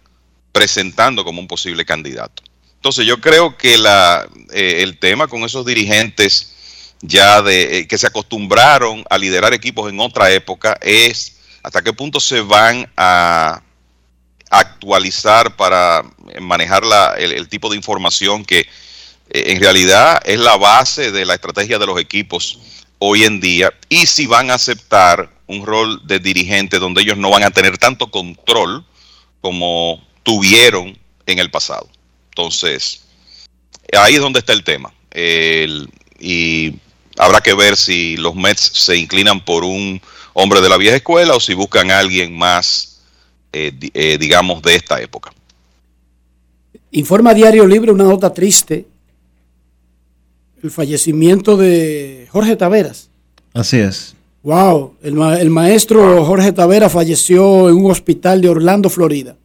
presentando como un posible candidato. Entonces yo creo que la, eh, el tema con esos dirigentes ya de que se acostumbraron a liderar equipos en otra época es hasta qué punto se van a actualizar para manejar la, el, tipo de información que en realidad es la base de la estrategia de los equipos hoy en día y si van a aceptar un rol de dirigente donde ellos no van a tener tanto control como tuvieron en el pasado. Entonces, ahí es donde está el tema. y habrá que ver si los Mets se inclinan por un hombre de la vieja escuela o si buscan a alguien más, eh, eh, digamos, de esta época. Informa Diario Libre una nota triste. El fallecimiento de Jorge Taveras. Así es. Wow, el, maestro Jorge Tavera falleció en un hospital de Orlando, Florida.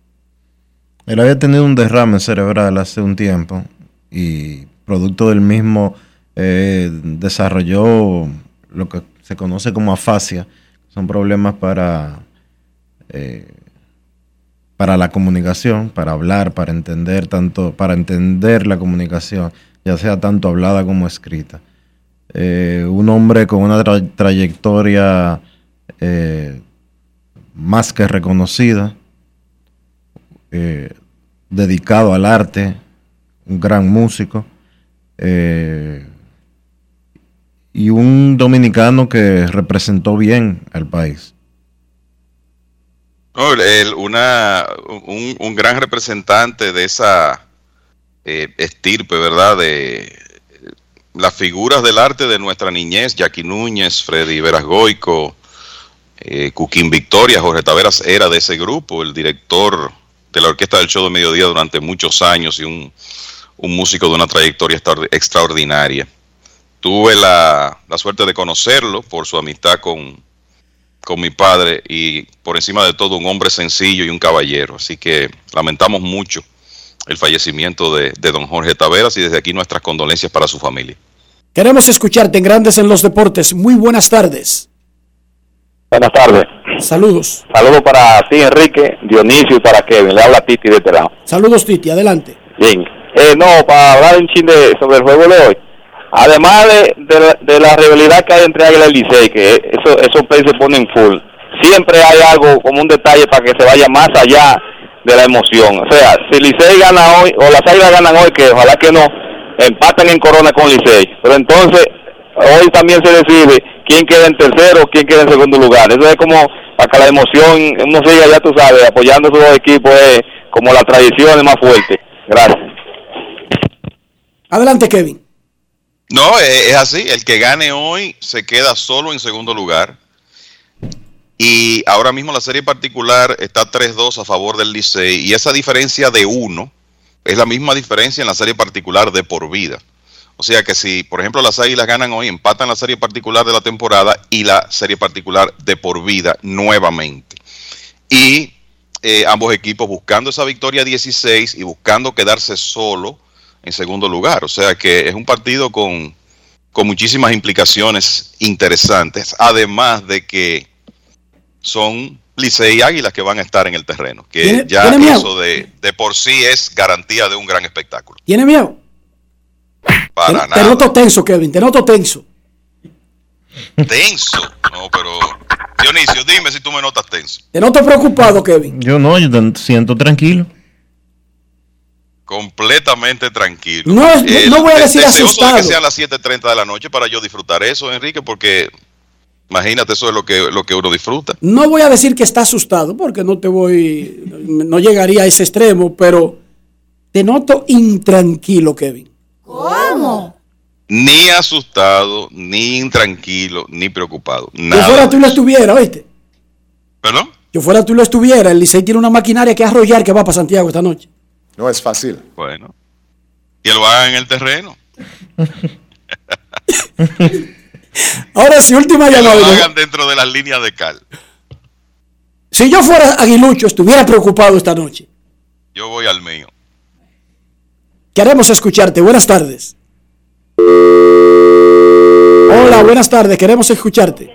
Él había tenido un derrame cerebral hace un tiempo y producto del mismo eh, desarrolló lo que se conoce como afasia, son problemas para, eh, para la comunicación, para hablar, para entender tanto, para entender la comunicación, ya sea tanto hablada como escrita. Eh, un hombre con una trayectoria eh, más que reconocida, eh, dedicado al arte, un gran músico, y un dominicano que representó bien al país. una, un, gran representante de esa estirpe, ¿verdad? De, las figuras del arte de nuestra niñez, Jackie Núñez, Freddy Verasgoico, eh, Cuquín Victoria, Jorge Taveras era de ese grupo, el director de la Orquesta del Show de Mediodía durante muchos años y un, músico de una trayectoria extraordinaria. Tuve la, suerte de conocerlo por su amistad con, con mi padre y por encima de todo un hombre sencillo y un caballero. Así que lamentamos mucho el fallecimiento de, don Jorge Taveras y desde aquí nuestras condolencias para su familia. Queremos escucharte en Grandes en los Deportes. Muy buenas tardes. Buenas tardes. Saludos. Saludos para ti, Enrique, Dionisio y para Kevin. Le habla Titi de este lado. Saludos, Titi. Adelante. Bien. Eh, no, para hablar un chin sobre el juego de hoy. Además de, de, la rivalidad que hay entre Águila y Licey, que eso, esos se ponen full, siempre hay algo como un detalle para que se vaya más allá de la emoción. O sea, si Licey gana hoy, o las Águilas ganan hoy, que ojalá que no, empatan en Corona con Licey. Pero entonces, hoy también se decide quién queda en tercero, quién queda en segundo lugar. Eso es como para que la emoción, uno siga, ya tú sabes, apoyando a esos dos equipos, es como la tradición es más fuerte. Gracias. Adelante, Kevin. No, es así. El que gane hoy se queda solo en segundo lugar y ahora mismo la serie particular está 3-2 a favor del Licey. Y esa diferencia de uno es la misma diferencia en la serie particular de por vida. O sea que si, por ejemplo, las Águilas ganan hoy, empatan la serie particular de la temporada y la serie particular de por vida nuevamente. Y eh, ambos equipos buscando esa victoria 16 y buscando quedarse solo en segundo lugar. O sea que es un partido con, con muchísimas implicaciones interesantes, además de que son Licey y Águilas que van a estar en el terreno, que ¿Tiene- ya tiene eso de, de por sí es garantía de un gran espectáculo. ¿Tiene miedo? Para Te nada. noto tenso, Kevin, te noto tenso. Tenso. No, pero Dionisio, dime si tú me notas tenso. Te noto preocupado, Kevin. Yo no, yo te siento tranquilo. Completamente tranquilo. No no voy a de- decir asustado. de que sean las 7.30 de la noche para yo disfrutar eso, Enrique, porque imagínate, eso es lo que, lo que uno disfruta. No voy a decir que está asustado, porque no te voy, no llegaría a ese extremo, pero te noto intranquilo, Kevin. ¿Cómo? Ni asustado, ni intranquilo, ni preocupado. Yo Nada. fuera tú lo estuviera, ¿oíste? ¿Perdón? Yo fuera tú lo estuviera. El Licey tiene una maquinaria que arrollar que va para Santiago esta noche. No es fácil. Bueno. Y lo hagan en el terreno. Ahora sí, última Que lo llamada. hagan dentro de las líneas de cal. Si yo fuera aguilucho, estuviera preocupado esta noche. Yo voy al mío. Queremos escucharte. Buenas tardes. Hola, buenas tardes. Queremos escucharte.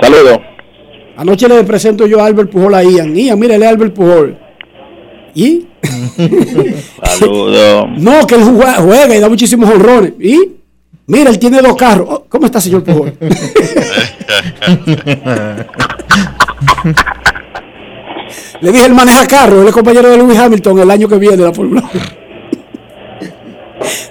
Saludos. Anoche le presento yo a Albert Pujol a Ian. Ian, mírele a Albert Pujol. ¿Y? Saludos. No, que él juega, juega y da muchísimos honrones. ¿Y? Mira, él tiene dos carros. Oh, ¿Cómo está, señor Pujol? Le dije, él maneja carro. Él es compañero de Lewis Hamilton el año que viene de la Fórmula 1.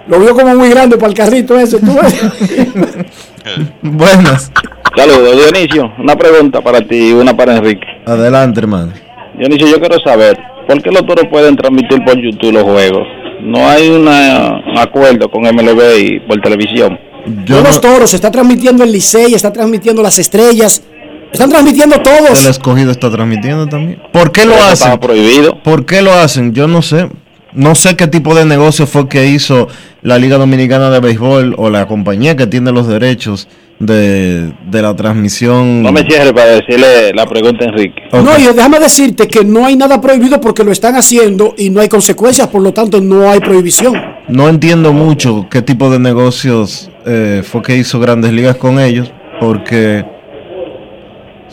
Lo vio como muy grande para el carrito ese. ¿tú ves? Buenas. Saludos, Dionisio. Una pregunta para ti y una para Enrique. Adelante, hermano. Dionisio, yo quiero saber, ¿por qué los toros pueden transmitir por YouTube los juegos? No hay una- un acuerdo con MLB y por televisión. Todos los toros, se está transmitiendo el Licey, está transmitiendo las estrellas, están transmitiendo todos. El escogido está transmitiendo también. ¿Por qué lo hacen? estaba prohibido. ¿Por qué lo hacen? Yo no sé. No sé qué tipo de negocio fue que hizo la Liga Dominicana de Béisbol o la compañía que tiene los derechos de, de la transmisión. No me cierres para decirle la pregunta a Enrique. No, y déjame decirte que no hay nada prohibido porque lo están haciendo y no hay consecuencias, por lo tanto no hay prohibición. No entiendo mucho qué tipo de negocios eh, fue que hizo Grandes Ligas con ellos, porque,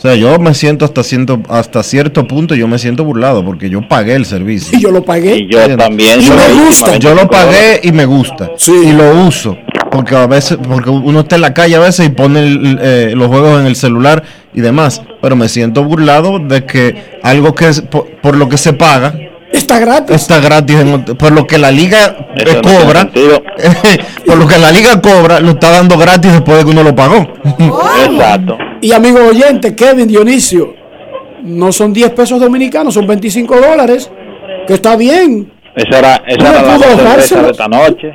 sea, yo me siento hasta cierto, hasta cierto punto, yo me siento burlado, porque yo pagué el servicio. Y yo lo pagué. Y yo también. Y me gusta. Yo lo 25 pagué y me gusta. Y lo uso. Porque a veces, porque uno está en la calle a veces y pone el- eh, los juegos en el celular y demás. Pero me siento burlado de que algo que es por, por lo que se paga está gratis. Está gratis por lo que la liga eh, no cobra. por lo que la liga cobra, lo está dando gratis después de que uno lo pagó. Exacto. Y amigo oyente, Kevin Dionisio, no son 10 pesos dominicanos, son 25 dólares, que está bien. Esa era, esa era la cerveza de esta noche.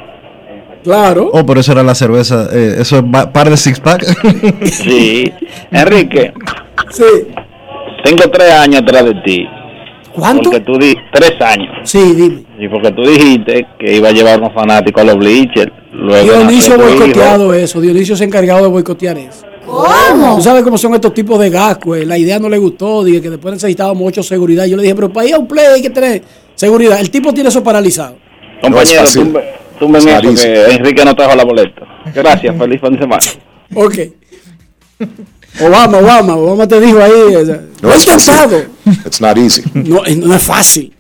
Claro. Oh, pero eso era la cerveza, eh, eso es par de six pack. Sí. Enrique. Sí. Tengo tres años atrás de ti. ¿Cuánto? Porque tú di tres años. Sí, dime. Y porque tú dijiste que iba a llevar unos fanáticos a los bleachers. Luego Dionisio tu hijo. boicoteado eso, Dionisio se ha encargado de boicotear eso. ¿Cómo? Tú sabes cómo son estos tipos de gas, pues la idea no le gustó, dije que después necesitábamos mucho seguridad. Yo le dije, pero para ir a un play hay que tener seguridad. El tipo tiene eso paralizado. Compañero, fácil. tumbe, tumbe Es eso carísimo. que Enrique no trajo la boleta. Gracias, feliz fin de semana. Ok. Obama, Obama, Obama te dijo ahí. o sea, No es intentado. It's not easy. No, no es fácil.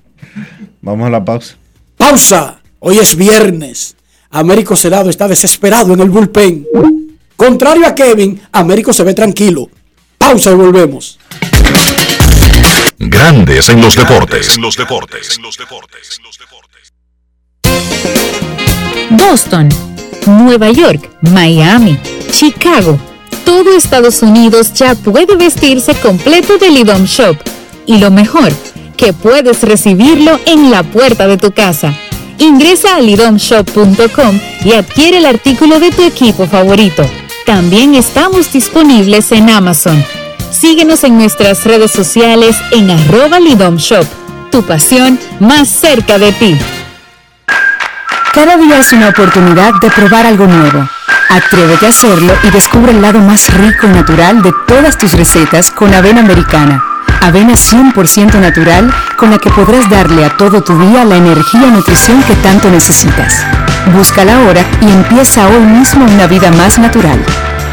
Vamos a la pausa. Pausa. Hoy es viernes. Américo Celado está desesperado en el bullpen. Contrario a Kevin, Américo se ve tranquilo. Pausa y volvemos. Grandes en los deportes. En los deportes. Boston, Nueva York, Miami, Chicago. Todo Estados Unidos ya puede vestirse completo del IDOM Shop. Y lo mejor, que puedes recibirlo en la puerta de tu casa. Ingresa a lidomshop.com y adquiere el artículo de tu equipo favorito. También estamos disponibles en Amazon. Síguenos en nuestras redes sociales en arroba Lidom Shop. Tu pasión más cerca de ti. Cada día es una oportunidad de probar algo nuevo. Atrévete a hacerlo y descubre el lado más rico y natural de todas tus recetas con avena americana. Avena 100% natural con la que podrás darle a todo tu día la energía y nutrición que tanto necesitas. Búscala ahora y empieza hoy mismo una vida más natural.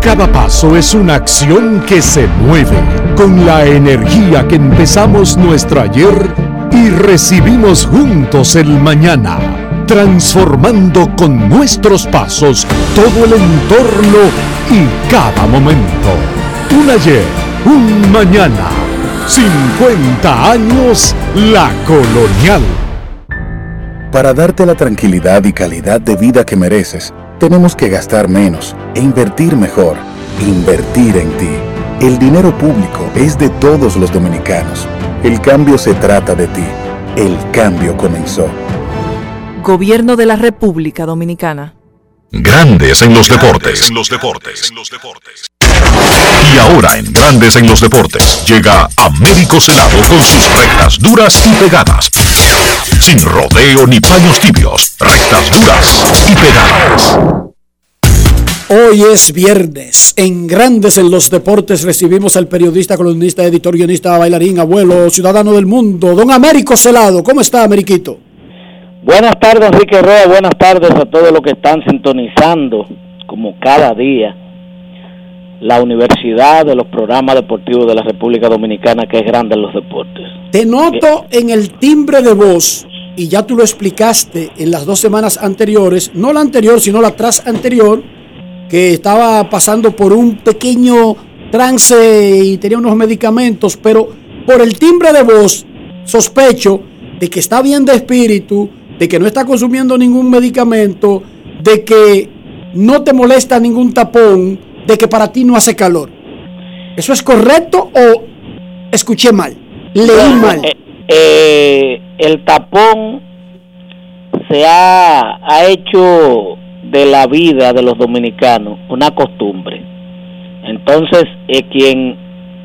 Cada paso es una acción que se mueve con la energía que empezamos nuestro ayer y recibimos juntos el mañana, transformando con nuestros pasos todo el entorno y cada momento. Un ayer, un mañana, 50 años la colonial. Para darte la tranquilidad y calidad de vida que mereces, tenemos que gastar menos e invertir mejor. Invertir en ti. El dinero público es de todos los dominicanos. El cambio se trata de ti. El cambio comenzó. Gobierno de la República Dominicana. Grandes en los deportes. En los deportes. Y ahora en Grandes en los deportes llega Américo Celado con sus rectas duras y pegadas. Sin rodeo ni paños tibios, rectas duras y pegadas. Hoy es viernes. En Grandes en los Deportes recibimos al periodista, columnista, editor, guionista, bailarín, abuelo, ciudadano del mundo, don Américo Celado. ¿Cómo está, Ameriquito? Buenas tardes, Enrique Roa. Buenas tardes a todos los que están sintonizando, como cada día, la Universidad de los Programas Deportivos de la República Dominicana, que es grande en los deportes. Te noto en el timbre de voz, y ya tú lo explicaste en las dos semanas anteriores, no la anterior, sino la tras anterior, que estaba pasando por un pequeño trance y tenía unos medicamentos, pero por el timbre de voz sospecho de que está bien de espíritu, de que no está consumiendo ningún medicamento, de que no te molesta ningún tapón, de que para ti no hace calor. ¿Eso es correcto o escuché mal? Leí mal. Eh, el tapón se ha, ha hecho de la vida de los dominicanos una costumbre. Entonces, eh, quien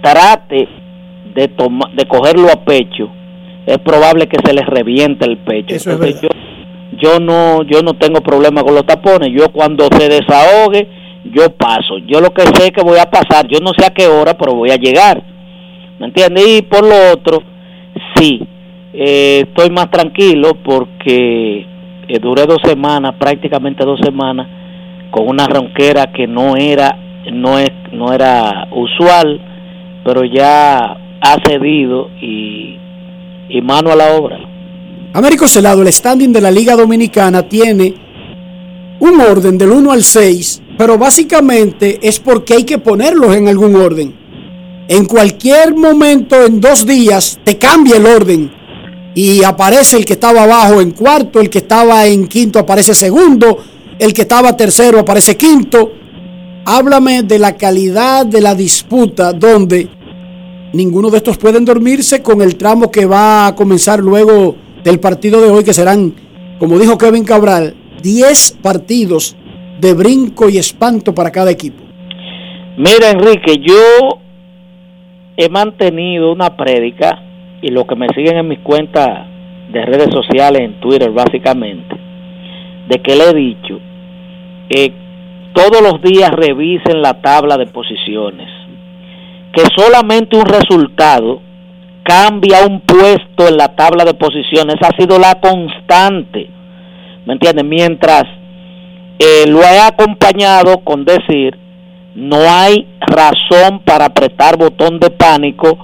trate de, toma, de cogerlo a pecho, es probable que se les reviente el pecho. Eso es Entonces, yo, yo no yo no tengo problema con los tapones. Yo cuando se desahogue, yo paso. Yo lo que sé es que voy a pasar. Yo no sé a qué hora, pero voy a llegar. ¿Me entiendes? Y por lo otro, sí, eh, estoy más tranquilo porque eh, duré dos semanas, prácticamente dos semanas, con una ronquera que no era, no es, no era usual, pero ya ha cedido y, mano a la obra. Américo Celado, el standing de la Liga Dominicana tiene un orden del 1 al 6, pero básicamente es porque hay que ponerlos en algún orden. En cualquier momento, en dos días, te cambia el orden y aparece el que estaba abajo en cuarto, el que estaba en quinto aparece segundo, el que estaba tercero aparece quinto. Háblame de la calidad de la disputa donde ninguno de estos pueden dormirse con el tramo que va a comenzar luego del partido de hoy, que serán, como dijo Kevin Cabral, 10 partidos de brinco y espanto para cada equipo. Mira, Enrique, yo he mantenido una prédica y los que me siguen en mis cuentas de redes sociales, en Twitter básicamente, de que le he dicho, que todos los días revisen la tabla de posiciones, que solamente un resultado cambia un puesto en la tabla de posiciones, ha sido la constante, ¿me entiendes? Mientras eh, lo he acompañado con decir, no hay razón para apretar botón de pánico,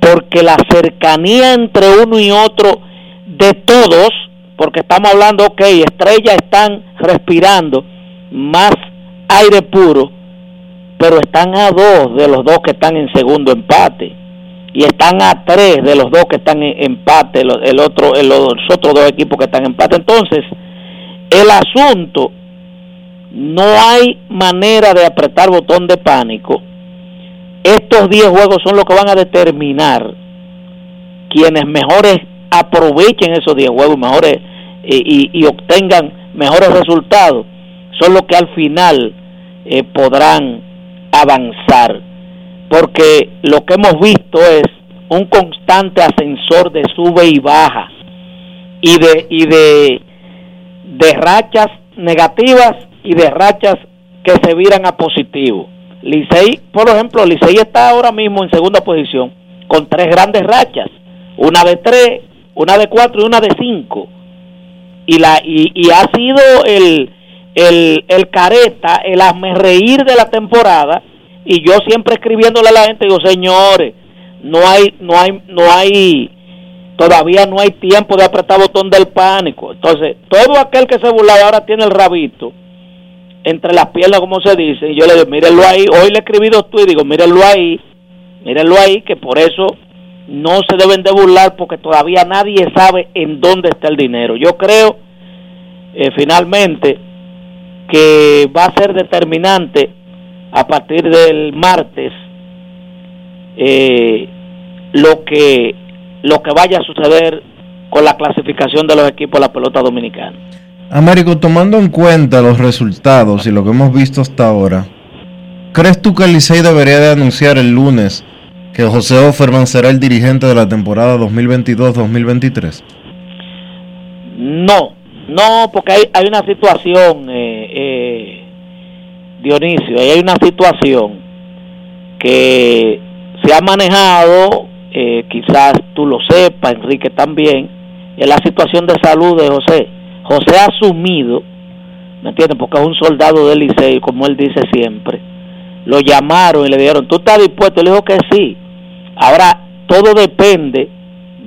porque la cercanía entre uno y otro de todos, porque estamos hablando, ok, estrellas están respirando más aire puro, pero están a dos de los dos que están en segundo empate y están a tres de los dos que están en empate, el otro, el, los otros dos equipos que están en empate. Entonces, el asunto no hay manera de apretar botón de pánico. Estos 10 juegos son los que van a determinar quienes mejores aprovechen esos 10 juegos mejores y, y, obtengan mejores resultados son los que al final eh, podrán avanzar porque lo que hemos visto es un constante ascensor de sube y baja y de y de, de rachas negativas y de rachas que se viran a positivo. Licey, por ejemplo, Licey está ahora mismo en segunda posición con tres grandes rachas, una de tres, una de cuatro y una de cinco. Y la y, y ha sido el, el, el careta, el hazme reír de la temporada y yo siempre escribiéndole a la gente digo señores no hay no hay no hay todavía no hay tiempo de apretar botón del pánico entonces todo aquel que se burlaba ahora tiene el rabito entre las piernas como se dice y yo le digo mírenlo ahí hoy le escribido tú y digo mírenlo ahí mírenlo ahí que por eso no se deben de burlar porque todavía nadie sabe en dónde está el dinero yo creo eh, finalmente que va a ser determinante a partir del martes eh, lo que lo que vaya a suceder con la clasificación de los equipos de la pelota dominicana. Américo, tomando en cuenta los resultados y lo que hemos visto hasta ahora, ¿crees tú que el debería de anunciar el lunes que José Offerman será el dirigente de la temporada 2022-2023? No, no, porque hay, hay una situación eh, eh, Dionisio, hay una situación que se ha manejado, eh, quizás tú lo sepas, Enrique también, es la situación de salud de José. José ha asumido, ¿me entiendes? Porque es un soldado del Liceo, como él dice siempre. Lo llamaron y le dijeron, ¿tú estás dispuesto? Él dijo que sí. Ahora, todo depende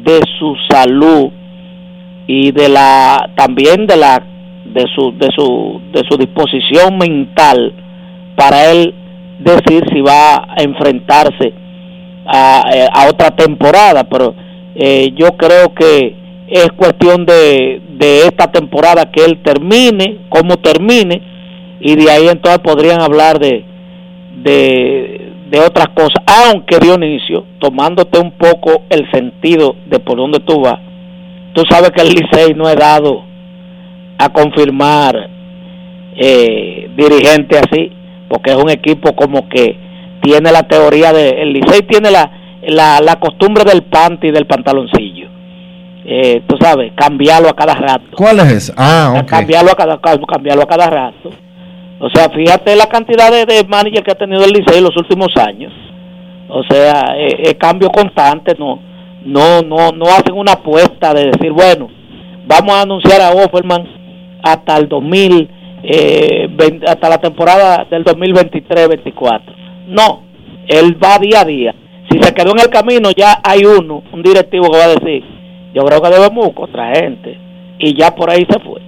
de su salud y de la también de la de su de su de su disposición mental para él decir si va a enfrentarse a, eh, a otra temporada, pero eh, yo creo que es cuestión de, de esta temporada que él termine, cómo termine, y de ahí entonces podrían hablar de, de, de otras cosas, aunque Dionisio, tomándote un poco el sentido de por dónde tú vas, tú sabes que el Licey no he dado a confirmar eh, dirigente así, porque es un equipo como que tiene la teoría de el Licey tiene la, la, la costumbre del panty y del pantaloncillo eh, tú sabes cambiarlo a cada rato ¿cuál es esa? ah ok cambiarlo a cada cambiarlo a cada rato o sea fíjate la cantidad de, de manager que ha tenido el Licey en los últimos años o sea es, cambio constante no no no no hacen una apuesta de decir bueno vamos a anunciar a Offerman hasta el 2000 eh, hasta la temporada del 2023-24. No, él va día a día. Si se quedó en el camino, ya hay uno, un directivo que va a decir, yo creo que debemos otra gente. Y ya por ahí se fue.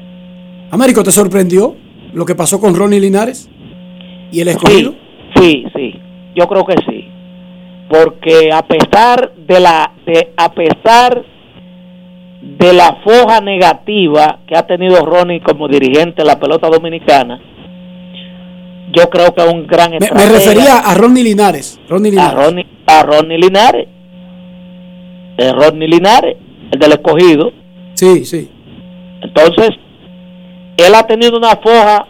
Américo, ¿te sorprendió lo que pasó con Ronnie Linares y el escogido? Sí, sí, sí, yo creo que sí. Porque a pesar de la, de, a pesar de la foja negativa que ha tenido Ronnie como dirigente de la pelota dominicana, yo creo que es un gran me, me, refería a Ronnie Linares. Ronnie Linares. A, Ronnie, a Ronnie Linares. El Ronnie Linares, el del escogido. Sí, sí. Entonces, él ha tenido una foja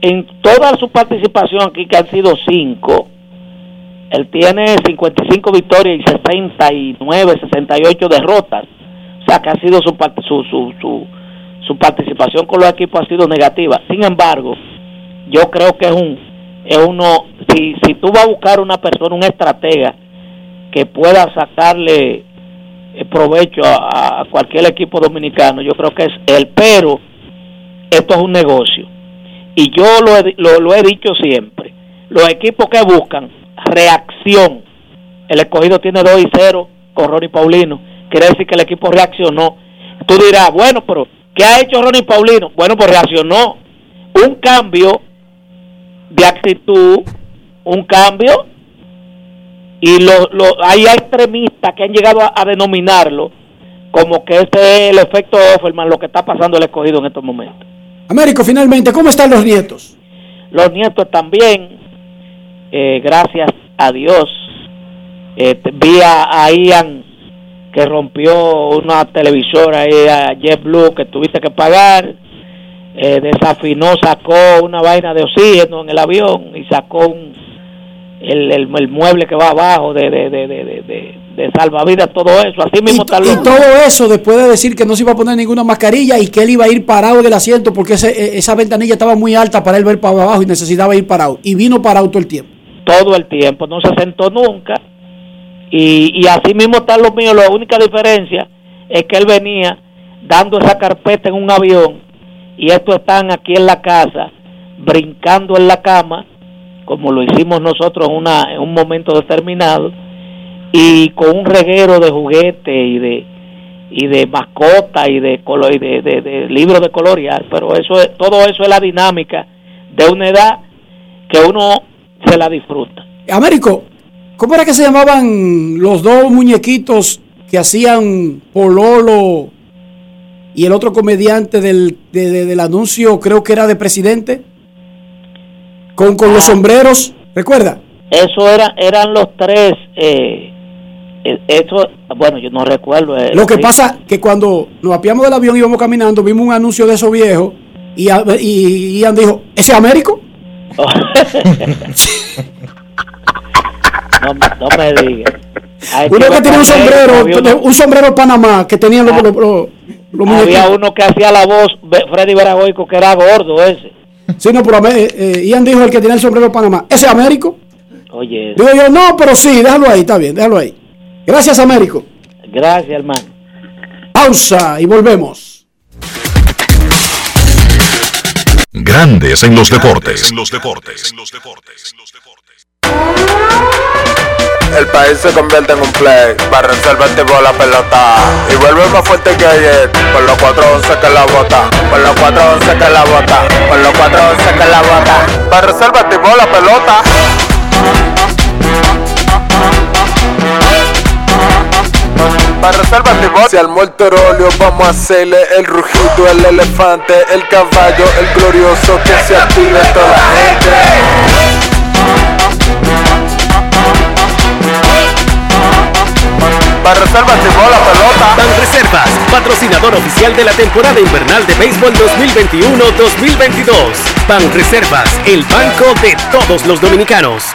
en toda su participación aquí, que han sido cinco, él tiene 55 victorias y 69, 68 derrotas. O sea, que ha sido su, su, su, su, su participación con los equipos ha sido negativa. Sin embargo, yo creo que es un es uno si si tú vas a buscar una persona un estratega que pueda sacarle provecho a, a cualquier equipo dominicano yo creo que es él pero esto es un negocio. Y yo lo he, lo, lo he dicho siempre los equipos que buscan reacción el escogido tiene 2 y 0 con Ronnie Paulino quiere decir que el equipo reaccionó. Tú dirás bueno pero ¿qué ha hecho Ronnie Paulino? bueno pues reaccionó. Un cambio de actitud, un cambio, y lo, lo, hay extremistas que han llegado a, a denominarlo como que este es el efecto Offerman, lo que está pasando el escogido en estos momentos. Américo, finalmente, ¿cómo están los nietos? Los nietos también, eh, gracias a Dios. Eh, vi a, a Ian que rompió una televisora ahí a JetBlue que tuviste que pagar. Eh, desafinó, sacó una vaina de oxígeno en el avión y sacó un, el, el, el mueble que va abajo de, de, de, de, de, de- de salvavidas, todo eso. Así mismo está Y todo eso después de decir que no se iba a poner ninguna mascarilla y que él iba a ir parado del asiento porque ese- e- esa ventanilla estaba muy alta para él ver para abajo y necesitaba ir parado. Y vino parado todo el tiempo. todo el tiempo, no se sentó nunca. Y, y así mismo están los míos. La única diferencia es que él venía dando esa carpeta en un avión y estos están aquí en la casa brincando en la cama, como lo hicimos nosotros en, una, en un momento determinado, y con un reguero de juguetes y de y de mascota y de color y de, de- de libros de colorear, pero eso es, todo eso es la dinámica de una edad que uno se la disfruta. Américo, ¿cómo era que se llamaban los dos muñequitos que hacían Pololo y el otro comediante del, de- de- del anuncio, creo que era de presidente? Con, con los sombreros, ¿recuerda? Eso era, eran los tres. Eh, eh, eso, bueno, yo no recuerdo. eh, Lo que sí. pasa que cuando nos apiamos del avión y íbamos caminando, vimos un anuncio de esos viejos y, y Ian dijo, ¿ese es Américo? no, me- no me digas. Uno que tenía un sombrero, uno- un sombrero Panamá que tenían los, los, los- los Había muñequitos. uno que hacía la voz, Freddy Veragoico, que era gordo ese. Sí, no, pero eh, eh, Ian dijo el que tenía el sombrero Panamá. ¿Ese es Américo? Oye, Digo yo, no, pero sí, déjalo ahí, está bien, déjalo ahí. Gracias, Américo. gracias, hermano. Pausa y volvemos. Grandes en los deportes. El país se convierte en un play. Para reservarte por la pelota. Y vuelve más fuerte que ayer. Por los 411 que la bota. Por los 411 que la bota. Por los 411 que la bota. Para reservarte por la pelota. Para Se armó el torolio, vamos a hacerle el rugido, el elefante, el caballo, el glorioso que se active toda la gente. Para reservas y la pelota. Banreservas, patrocinador oficial de la temporada invernal de béisbol 2021-2022. Banreservas, el banco de todos los dominicanos.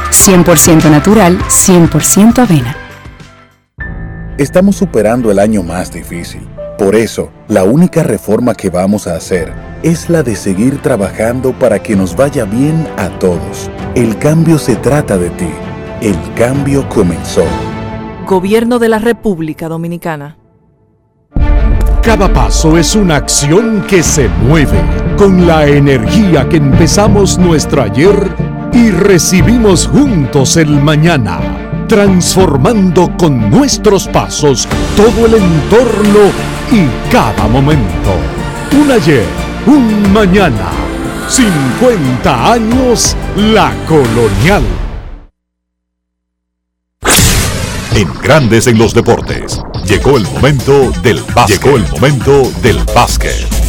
100% natural, 100% avena. Estamos superando el año más difícil. Por eso, la única reforma que vamos a hacer es la de seguir trabajando para que nos vaya bien a todos. El cambio se trata de ti. El cambio comenzó. Gobierno de la República Dominicana. Cada paso es una acción que se mueve con la energía que empezamos nuestro ayer y recibimos juntos el mañana, transformando con nuestros pasos todo el entorno y cada momento. Un ayer, un mañana, 50 años la colonial. En Grandes en los Deportes. Llegó el momento del básquet. Llegó el momento del básquet.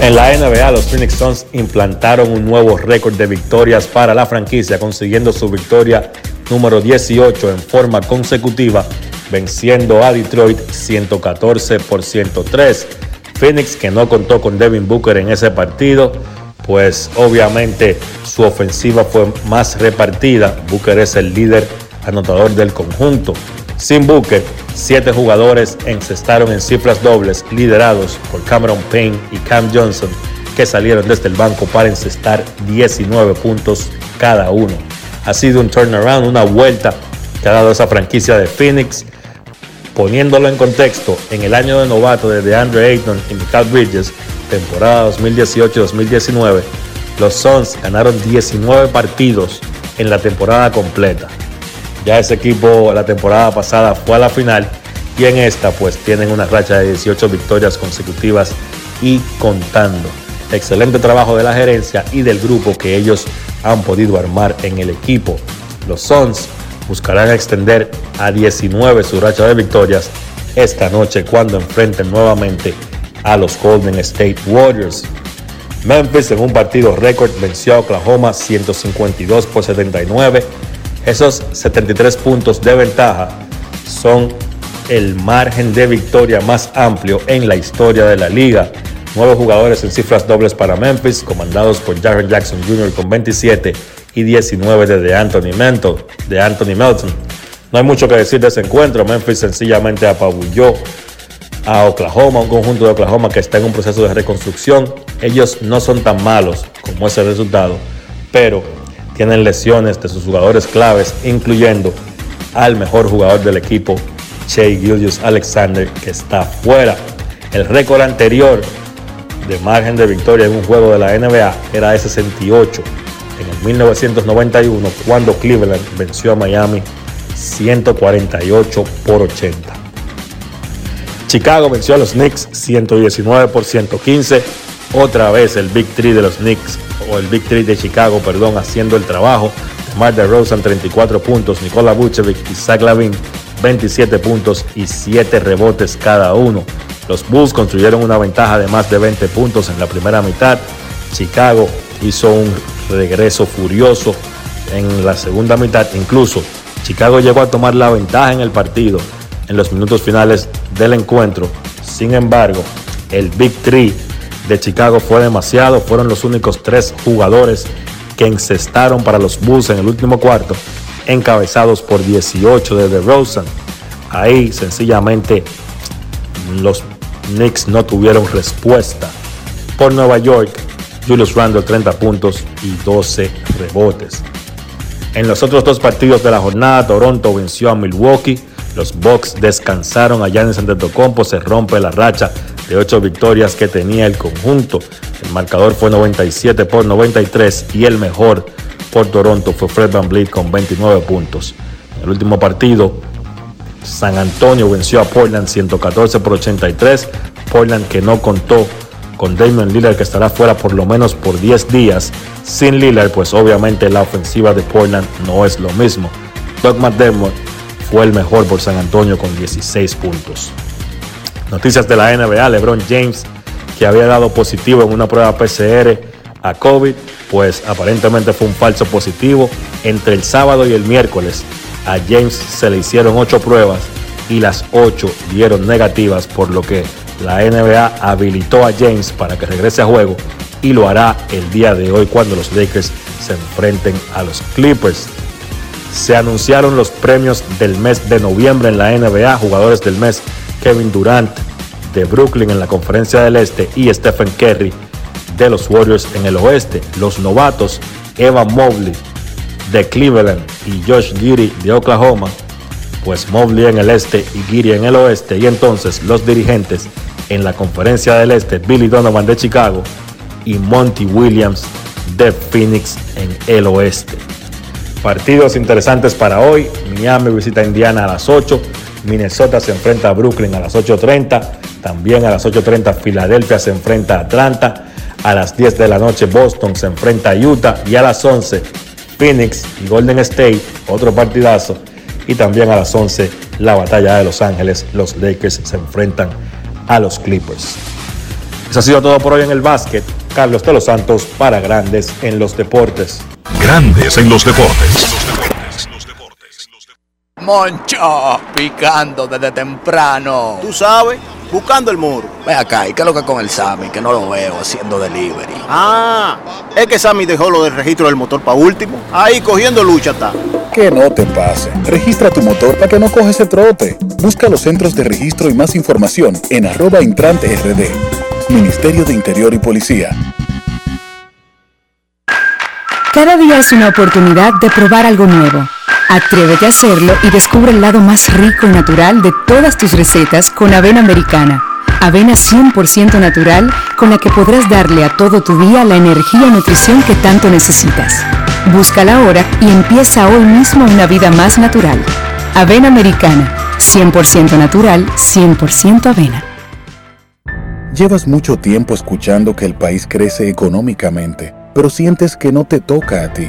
En la NBA, los Phoenix Suns implantaron un nuevo récord de victorias para la franquicia, consiguiendo su victoria número 18 en forma consecutiva, venciendo a Detroit 114 por 103. Phoenix, que no contó con Devin Booker en ese partido, pues obviamente su ofensiva fue más repartida. Booker es el líder anotador del conjunto. Sin Booker, siete jugadores encestaron en cifras dobles, liderados por Cameron Payne y Cam Johnson, que salieron desde el banco para encestar 19 puntos cada uno. Ha sido un turnaround, una vuelta que ha dado esa franquicia de Phoenix. Poniéndolo en contexto, en el año de novato de DeAndre Ayton y Michael Bridges, temporada 2018-2019, los Suns ganaron 19 partidos en la temporada completa. Ya ese equipo la temporada pasada fue a la final y en esta pues tienen una racha de 18 victorias consecutivas y contando. Excelente trabajo de la gerencia y del grupo que ellos han podido armar en el equipo. Los Suns buscarán extender a 19 su racha de victorias esta noche cuando enfrenten nuevamente a los Golden State Warriors. Memphis en un partido récord venció a Oklahoma 152 por 79 esos 73 puntos de ventaja son el margen de victoria más amplio en la historia de la liga. Nueve jugadores en cifras dobles para Memphis, comandados por Jaren Jackson Jr. con 27 y 19 de Anthony, de Anthony Melton. No hay mucho que decir de ese encuentro. Memphis sencillamente apabulló a Oklahoma, un conjunto de Oklahoma que está en un proceso de reconstrucción. Ellos no son tan malos como ese resultado, pero tienen lesiones de sus jugadores claves, incluyendo al mejor jugador del equipo, Shea Gillius Alexander, que está fuera. El récord anterior de margen de victoria en un juego de la NBA era de 68 en el 1991 cuando Cleveland venció a Miami 148 por 80. Chicago venció a los Knicks 119 por 115. Otra vez el Big Three de los Knicks o el Big Three de Chicago, perdón, haciendo el trabajo. Mar Rosen 34 puntos, Nikola Vucevic y Zach Lavin 27 puntos y 7 rebotes cada uno. Los Bulls construyeron una ventaja de más de 20 puntos en la primera mitad. Chicago hizo un regreso furioso en la segunda mitad. Incluso Chicago llegó a tomar la ventaja en el partido en los minutos finales del encuentro. Sin embargo, el Big Three de Chicago fue demasiado. Fueron los únicos tres jugadores que encestaron para los Bulls en el último cuarto, encabezados por 18 de DeRozan. Ahí sencillamente los Knicks no tuvieron respuesta. Por Nueva York, Julius Randle 30 puntos y 12 rebotes. En los otros dos partidos de la jornada, Toronto venció a Milwaukee. Los Bucks descansaron a Giannis Antetokounmpo, se rompe la racha de ocho victorias que tenía el conjunto. El marcador fue 97 por 93 y el mejor por Toronto fue Fred Van Vliet con 29 puntos. En el último partido, San Antonio venció a Portland 114 por 83. Portland que no contó con Damon Lillard que estará fuera por lo menos por 10 días. Sin Lillard, pues obviamente la ofensiva de Portland no es lo mismo. Doug McDermott fue el mejor por San Antonio con 16 puntos. Noticias de la NBA, LeBron James, que había dado positivo en una prueba PCR a COVID, pues aparentemente fue un falso positivo. Entre el sábado y el miércoles a James se le hicieron ocho pruebas y las ocho dieron negativas, por lo que la NBA habilitó a James para que regrese a juego y lo hará el día de hoy cuando los Lakers se enfrenten a los Clippers. Se anunciaron los premios del mes de noviembre en la NBA, jugadores del mes Kevin Durant de Brooklyn en la Conferencia del Este y Stephen Curry de los Warriors en el oeste. Los novatos Evan Mobley de Cleveland y Josh Giri de Oklahoma. Pues Mobley en el este y Giri en el oeste. Y entonces los dirigentes en la conferencia del este, Billy Donovan de Chicago y Monty Williams de Phoenix en el oeste. Partidos interesantes para hoy. Miami visita a Indiana a las 8. Minnesota se enfrenta a Brooklyn a las 8.30. También a las 8.30 Filadelfia se enfrenta a Atlanta. A las 10 de la noche Boston se enfrenta a Utah. Y a las 11 Phoenix y Golden State, otro partidazo. Y también a las 11 la batalla de Los Ángeles. Los Lakers se enfrentan a los Clippers. Eso ha sido todo por hoy en el básquet. Carlos de los Santos para Grandes en los Deportes. Grandes en los deportes. Moncho, picando desde temprano. Tú sabes, buscando el muro. Ve acá, ¿y qué es lo que con el Sammy? Que no lo veo haciendo delivery. Ah, es que Sammy dejó lo del registro del motor para último. Ahí cogiendo lucha está. Que no te pase. Registra tu motor para que no coges ese trote. Busca los centros de registro y más información en arroba intrante rd. Ministerio de Interior y Policía. Cada día es una oportunidad de probar algo nuevo. Atrévete a hacerlo y descubre el lado más rico y natural de todas tus recetas con avena americana. Avena 100% natural con la que podrás darle a todo tu día la energía y nutrición que tanto necesitas. Búscala ahora y empieza hoy mismo una vida más natural. Avena americana, 100% natural, 100% avena. Llevas mucho tiempo escuchando que el país crece económicamente, pero sientes que no te toca a ti.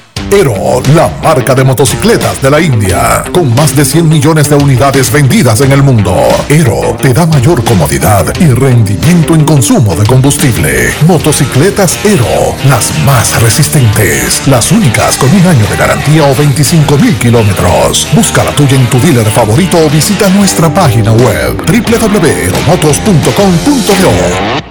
Ero, la marca de motocicletas de la India, con más de 100 millones de unidades vendidas en el mundo. Ero te da mayor comodidad y rendimiento en consumo de combustible. Motocicletas Ero, las más resistentes, las únicas con un año de garantía o 25 mil kilómetros. Busca la tuya en tu dealer favorito o visita nuestra página web www.eromotos.com.do.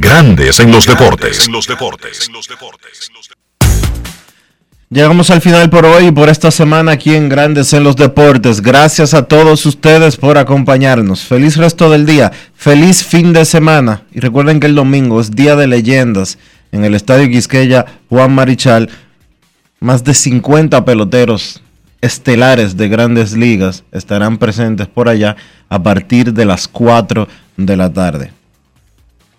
Grandes en los deportes. Llegamos al final por hoy y por esta semana aquí en Grandes en los Deportes. Gracias a todos ustedes por acompañarnos. Feliz resto del día. Feliz fin de semana. Y recuerden que el domingo es Día de Leyendas en el Estadio Quisqueya Juan Marichal. Más de 50 peloteros estelares de grandes ligas estarán presentes por allá a partir de las 4 de la tarde.